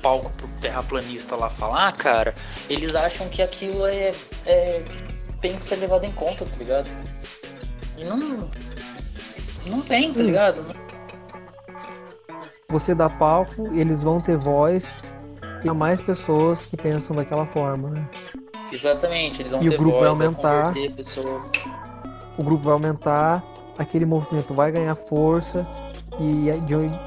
palco pro terraplanista lá falar, cara, eles acham que aquilo é, é tem que ser levado em conta, tá ligado? E não, não tem, tá ligado? Você dá palco, eles vão ter voz e há mais pessoas que pensam daquela forma, né? Exatamente, eles vão e ter o grupo voz, vai aumentar. pessoas. o grupo vai aumentar, aquele movimento vai ganhar força e,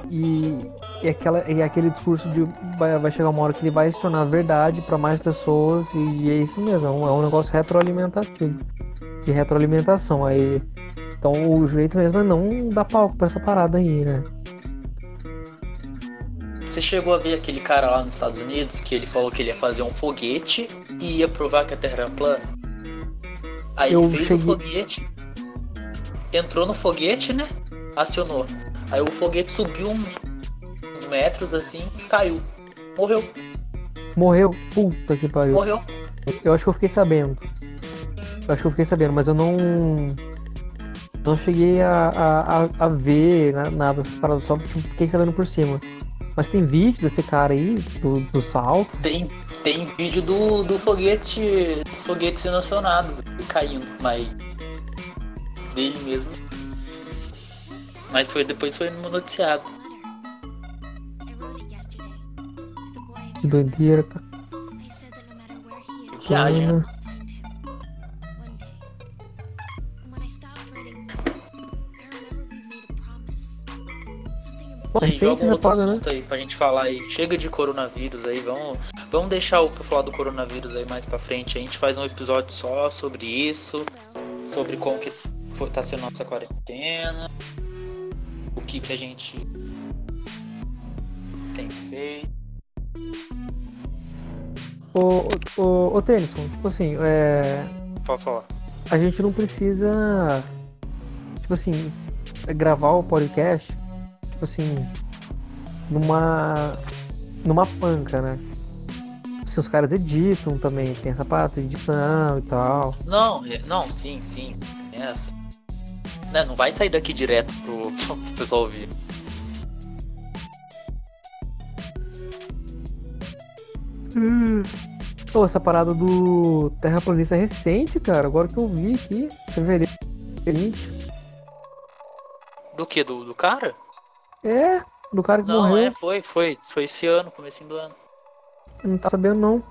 e, e, aquela, e aquele discurso de vai, vai chegar uma hora que ele vai se tornar verdade para mais pessoas e, é isso mesmo, é um, é um negócio retroalimentativo, de retroalimentação. Aí, então o jeito mesmo é não dar palco pra essa parada aí, né? Você chegou a ver aquele cara lá nos Estados Unidos que ele falou que ele ia fazer um foguete e ia provar que a Terra era plana? Aí Eu ele fez cheguei... o foguete, entrou no foguete, né? Acionou. Aí o foguete subiu uns, metros assim caiu. Morreu. Morreu? Puta que pariu. Morreu. Eu acho que eu fiquei sabendo. Eu acho que eu fiquei sabendo, mas eu não. Não cheguei a, a, a ver nada separado, só fiquei sabendo por cima. Mas tem vídeo desse cara aí, do, do salto? Tem, tem vídeo do, do foguete. Do foguete sendo acionado, caindo, mas. dele mesmo. Mas foi depois foi no noticiado. Que doideira, cara. Viagem, né? Pô, Sim, joga um outro paga, assunto né? aí pra gente falar aí. Chega de coronavírus aí, vamos, vamos deixar o pra falar do coronavírus aí mais pra frente. A gente faz um episódio só sobre isso, sobre como que foi, tá sendo nossa quarentena, que que a gente tem feito. Ô, ô, ô Tennyson, tipo assim, é. Pode falar. A gente não precisa, tipo assim, gravar o podcast tipo assim, numa. numa panca, né? Se os caras editam também, tem essa parte de edição e tal. Não, é, não, sim, sim. Essa. Não, né, não vai sair daqui direto pro, (laughs) pro pessoal ouvir. Hum. Pô, essa parada do terraplanista é recente, cara. Agora que eu vi aqui, fevereiro. Do que? Do, do cara? É, do cara que não, morreu. Não, é, foi, foi. Foi esse ano, comecinho do ano. Eu não tá sabendo não.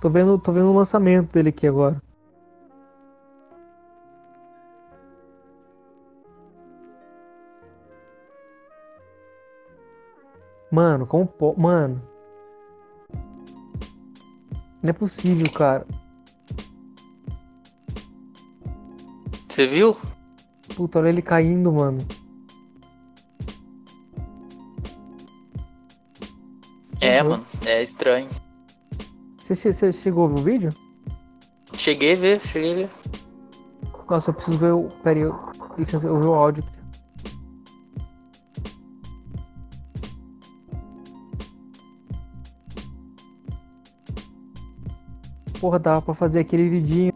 Tô vendo, tô vendo o lançamento dele aqui agora. Mano, como po... Mano. Não é possível, cara. Você viu? Puta, olha ele caindo, mano. É, uhum. mano, é estranho. Você, você chegou a ver o vídeo? Cheguei a ver, cheguei a ver. Nossa, eu preciso ver o. Pera aí, eu, licença, eu vi o áudio aqui. Porra, dava pra fazer aquele vidinho,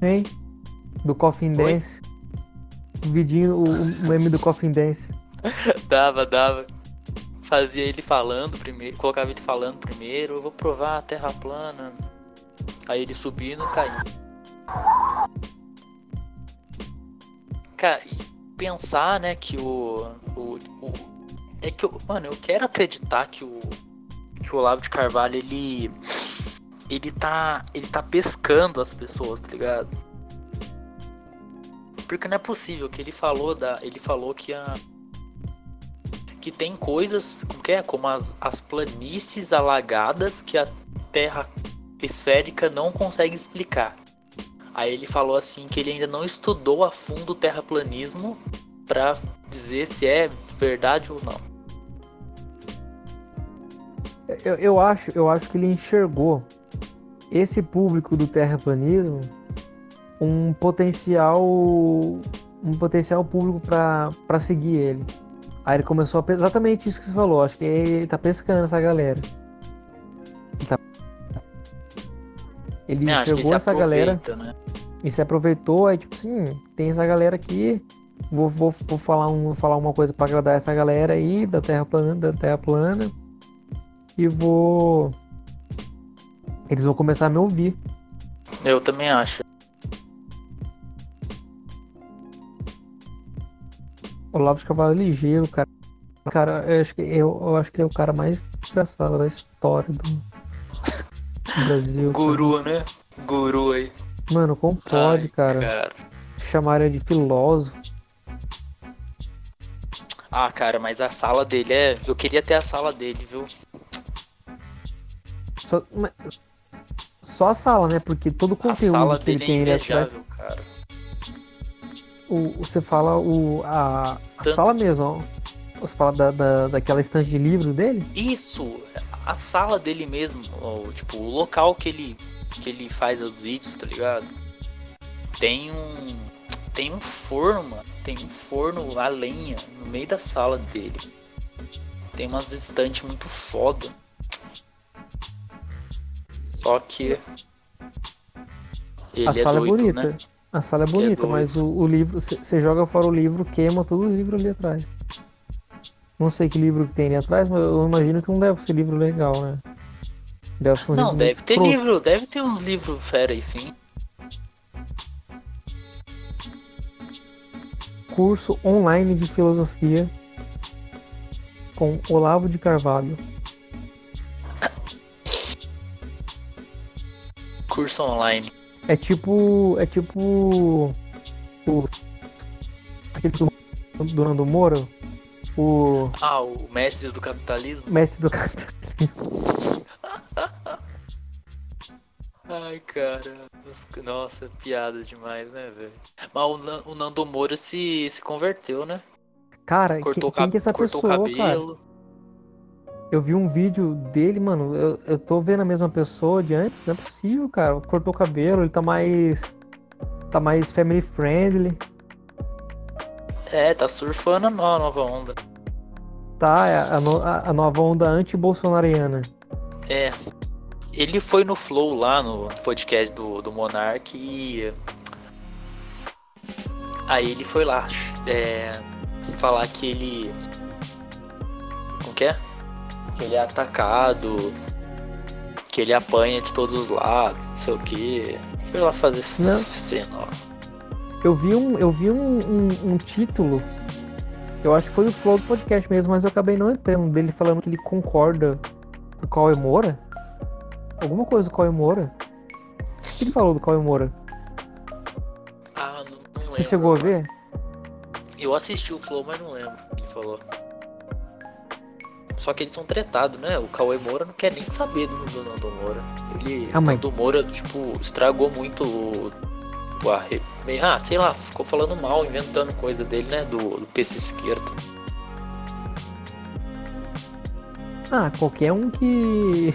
hein? Do Coffin Dance. O vidinho, o, o meme do Coffin Dance. (laughs) dava, dava fazia ele falando primeiro, colocava ele falando primeiro, eu vou provar a terra plana. Aí ele subindo e caindo. Cara, e pensar, né, que o, o, o é que eu, mano, eu quero acreditar que o que o Olavo de Carvalho ele ele tá ele tá pescando as pessoas, tá ligado? Porque não é possível que ele falou da ele falou que a que tem coisas como, que é? como as, as planícies alagadas que a Terra esférica não consegue explicar. Aí ele falou assim que ele ainda não estudou a fundo o terraplanismo para dizer se é verdade ou não. Eu, eu, acho, eu acho que ele enxergou esse público do terraplanismo um potencial um potencial público para seguir ele. Aí ele começou a exatamente isso que você falou. Acho que ele tá pescando essa galera. Ele, tá... ele é, pegou essa galera né? e se aproveitou. Aí, tipo assim, tem essa galera aqui. Vou, vou, vou falar, um, falar uma coisa para agradar essa galera aí da Terra plana, da Terra plana. E vou. Eles vão começar a me ouvir. Eu também acho. Olavo de Cavalo ligeiro, cara. Cara, eu acho que eu, eu acho que ele é o cara mais engraçado da história do, (laughs) Brasil. Guru, né? Guru aí. Mano, como pode, Ai, cara? cara. Chamar ele de filósofo. Ah, cara, mas a sala dele é. Eu queria ter a sala dele, viu? Só, mas- só a sala, né? Porque todo o conteúdo que ele é tem atrás. invejável, cara. O, você fala o, a, a sala mesmo, ó. Você fala da, da, daquela estante de livro dele? Isso, a sala dele mesmo, ó, tipo, o local que ele que ele faz os vídeos, tá ligado? Tem um tem um forno, mano, tem um forno a lenha no meio da sala dele. Tem umas estantes muito foda. Só que ele a é sala é, doido, bonita. né? A sala é é bonita, doido. mas o, o livro, você joga fora o livro, queima todo o livro ali atrás. Não sei que livro que tem ali atrás, mas eu imagino que não deve ser livro legal, né? Deve ser um Não, deve ter escroto. livro, deve ter uns livros fera aí sim. Curso online de filosofia com Olavo de Carvalho. Curso online. É tipo. É tipo. O. Aquele do, do Nando Moura. O Ah, o Mestres do Capitalismo? (laughs) mestre do cara. Ai, cara. Nossa, piada demais, né, velho? Mas o, o Nando Moura se, se converteu, né? Cara, Cortou, quem, quem que é essa cortou o pessoa, cara? Eu vi um vídeo dele, mano. Eu, eu tô vendo a mesma pessoa de antes, não é possível, cara. Cortou o cabelo, ele tá mais. Tá mais family friendly. É, tá surfando a no- nova onda. Tá, é a, a- a nova onda anti-bolsonariana. É. Ele foi no Flow lá no podcast do, do Monark e. Aí ele foi lá é, falar que ele. Como que é? Que ele é atacado, que ele apanha de todos os lados, não sei o que. Foi lá fazer Não. cena, ó. Eu vi um, eu vi um, um, um título. Eu acho que foi o flow do podcast mesmo, mas eu acabei não entrando dele falando que ele concorda com o Cauê Moura. Alguma coisa do Cauê Moura. O que ele falou do Cauê Moura? Ah, não, não Você lembro chegou a ver? Eu assisti o Flow, mas não lembro o que ele falou. Só que eles são tretados, né? O Cauê Moura não quer nem saber do, do Nando Moura. Ele, Ah, o mas- Nando Moura, tipo, estragou muito o. o arre- ah, sei lá, ficou falando mal, inventando coisa dele, né? Do, do PC esquerdo. Ah, qualquer um que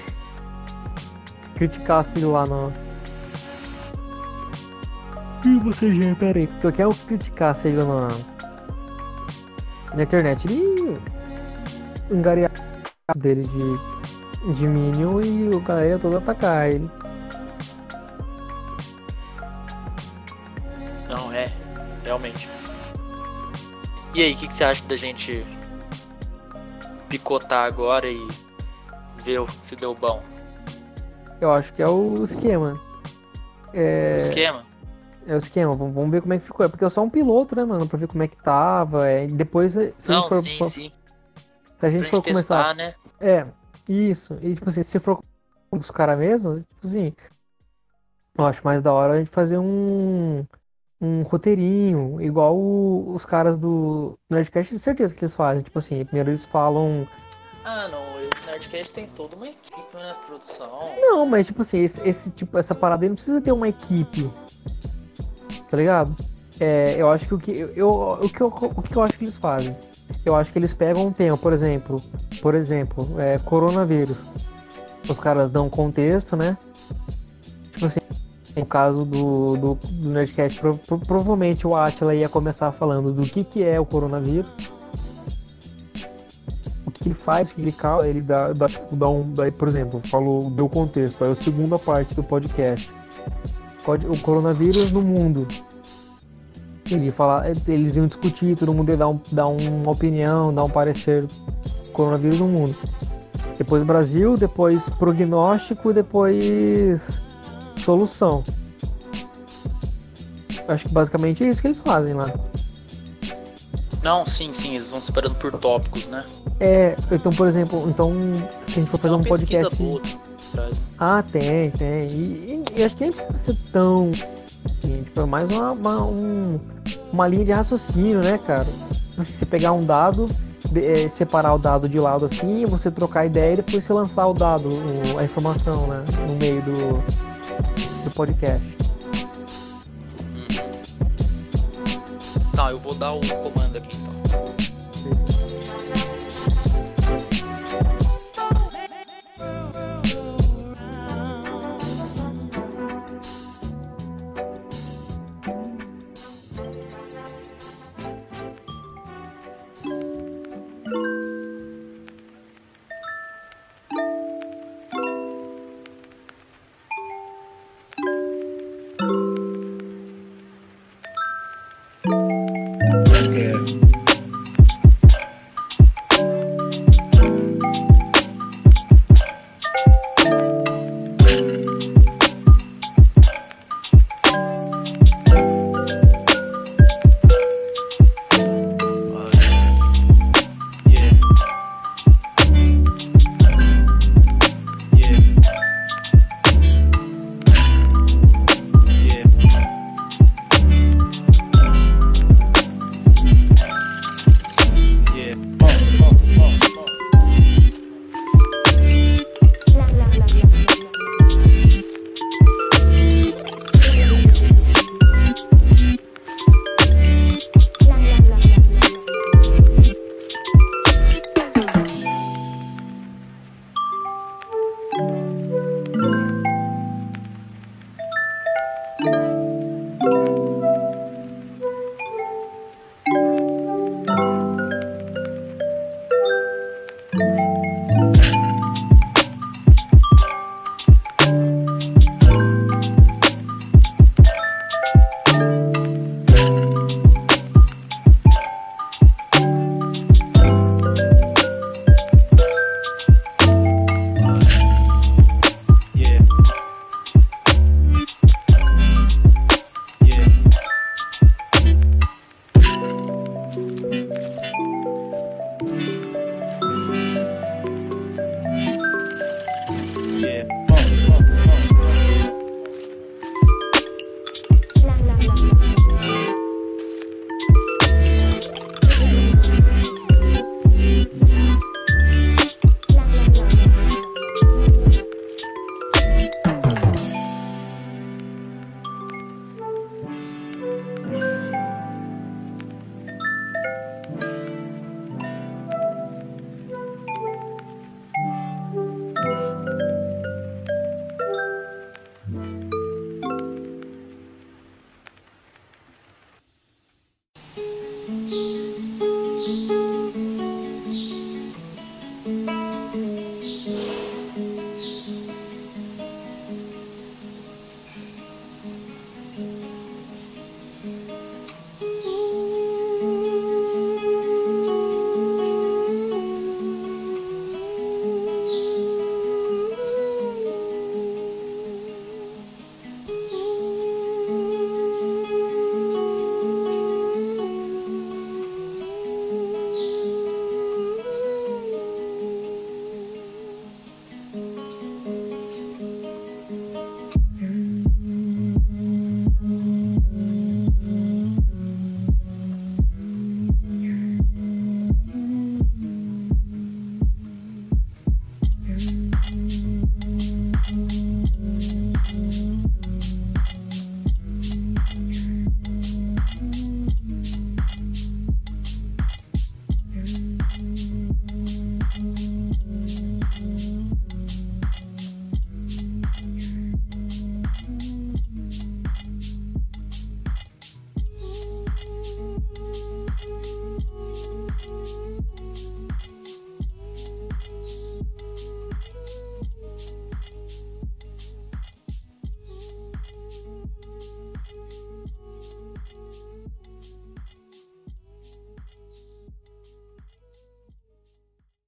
(laughs) criticasse lá no. Ih, você já, peraí. Qualquer um que criticasse ele na. Na internet, ele engaria dele de, de Minion e o galera todo atacar ele. Não, é, realmente. E aí, o que, que você acha da gente picotar agora e ver se deu bom? Eu acho que é o esquema. É, O esquema? é o esquema, vamos, ver como é que ficou. É porque é só um piloto, né, mano? Pra ver como é que tava. É, depois, se, Não, for, sim, sim. Se a Pra gente gente for começar testar, né? É, isso. E tipo assim, se for com os caras mesmo, tipo assim, eu acho mais da hora a gente fazer um, um roteirinho, igual o- os caras do Nerdcast, de certeza que eles fazem. Tipo assim, primeiro eles falam. Ah, não, o Nerdcast tem toda uma equipe, né? Produção. Não, mas tipo assim, esse, esse tipo, essa parada aí não precisa ter uma equipe. Tá ligado? É, eu acho que o que eu, eu- o que eu, o que eu acho que eles fazem? Eu acho que eles pegam um tema, por exemplo, por exemplo, é, coronavírus. Os caras dão contexto, né? Tipo assim, no caso do, do, do Nerdcast, pro- pro- provavelmente o Atila ia começar falando do que, que é o coronavírus. O que ele faz, que ele ele dá, dá, tipo, dá um. Daí, por exemplo, falou, deu contexto, aí a segunda parte do podcast. O coronavírus no mundo. Ele fala, eles iam discutir, todo mundo ia dar, um, dar uma opinião, dar um parecer. Coronavírus no mundo. Depois Brasil, depois prognóstico, depois solução. Acho que basicamente é isso que eles fazem lá. Não, sim, sim, eles vão separando por tópicos, né? É, então, por exemplo, então, se a gente for fazer um podcast. boa. Ah, tem, tem. E, e- e acho que nem precisa ser tão assim. Tipo, é mais uma, uma, um, uma linha de raciocínio, né, cara? Você pegar um dado, é, separar o dado de lado assim, você trocar ideia e depois você lançar o dado, o, a informação, né? No meio do, do podcast. Uhum. Tá, eu vou dar o comando aqui então.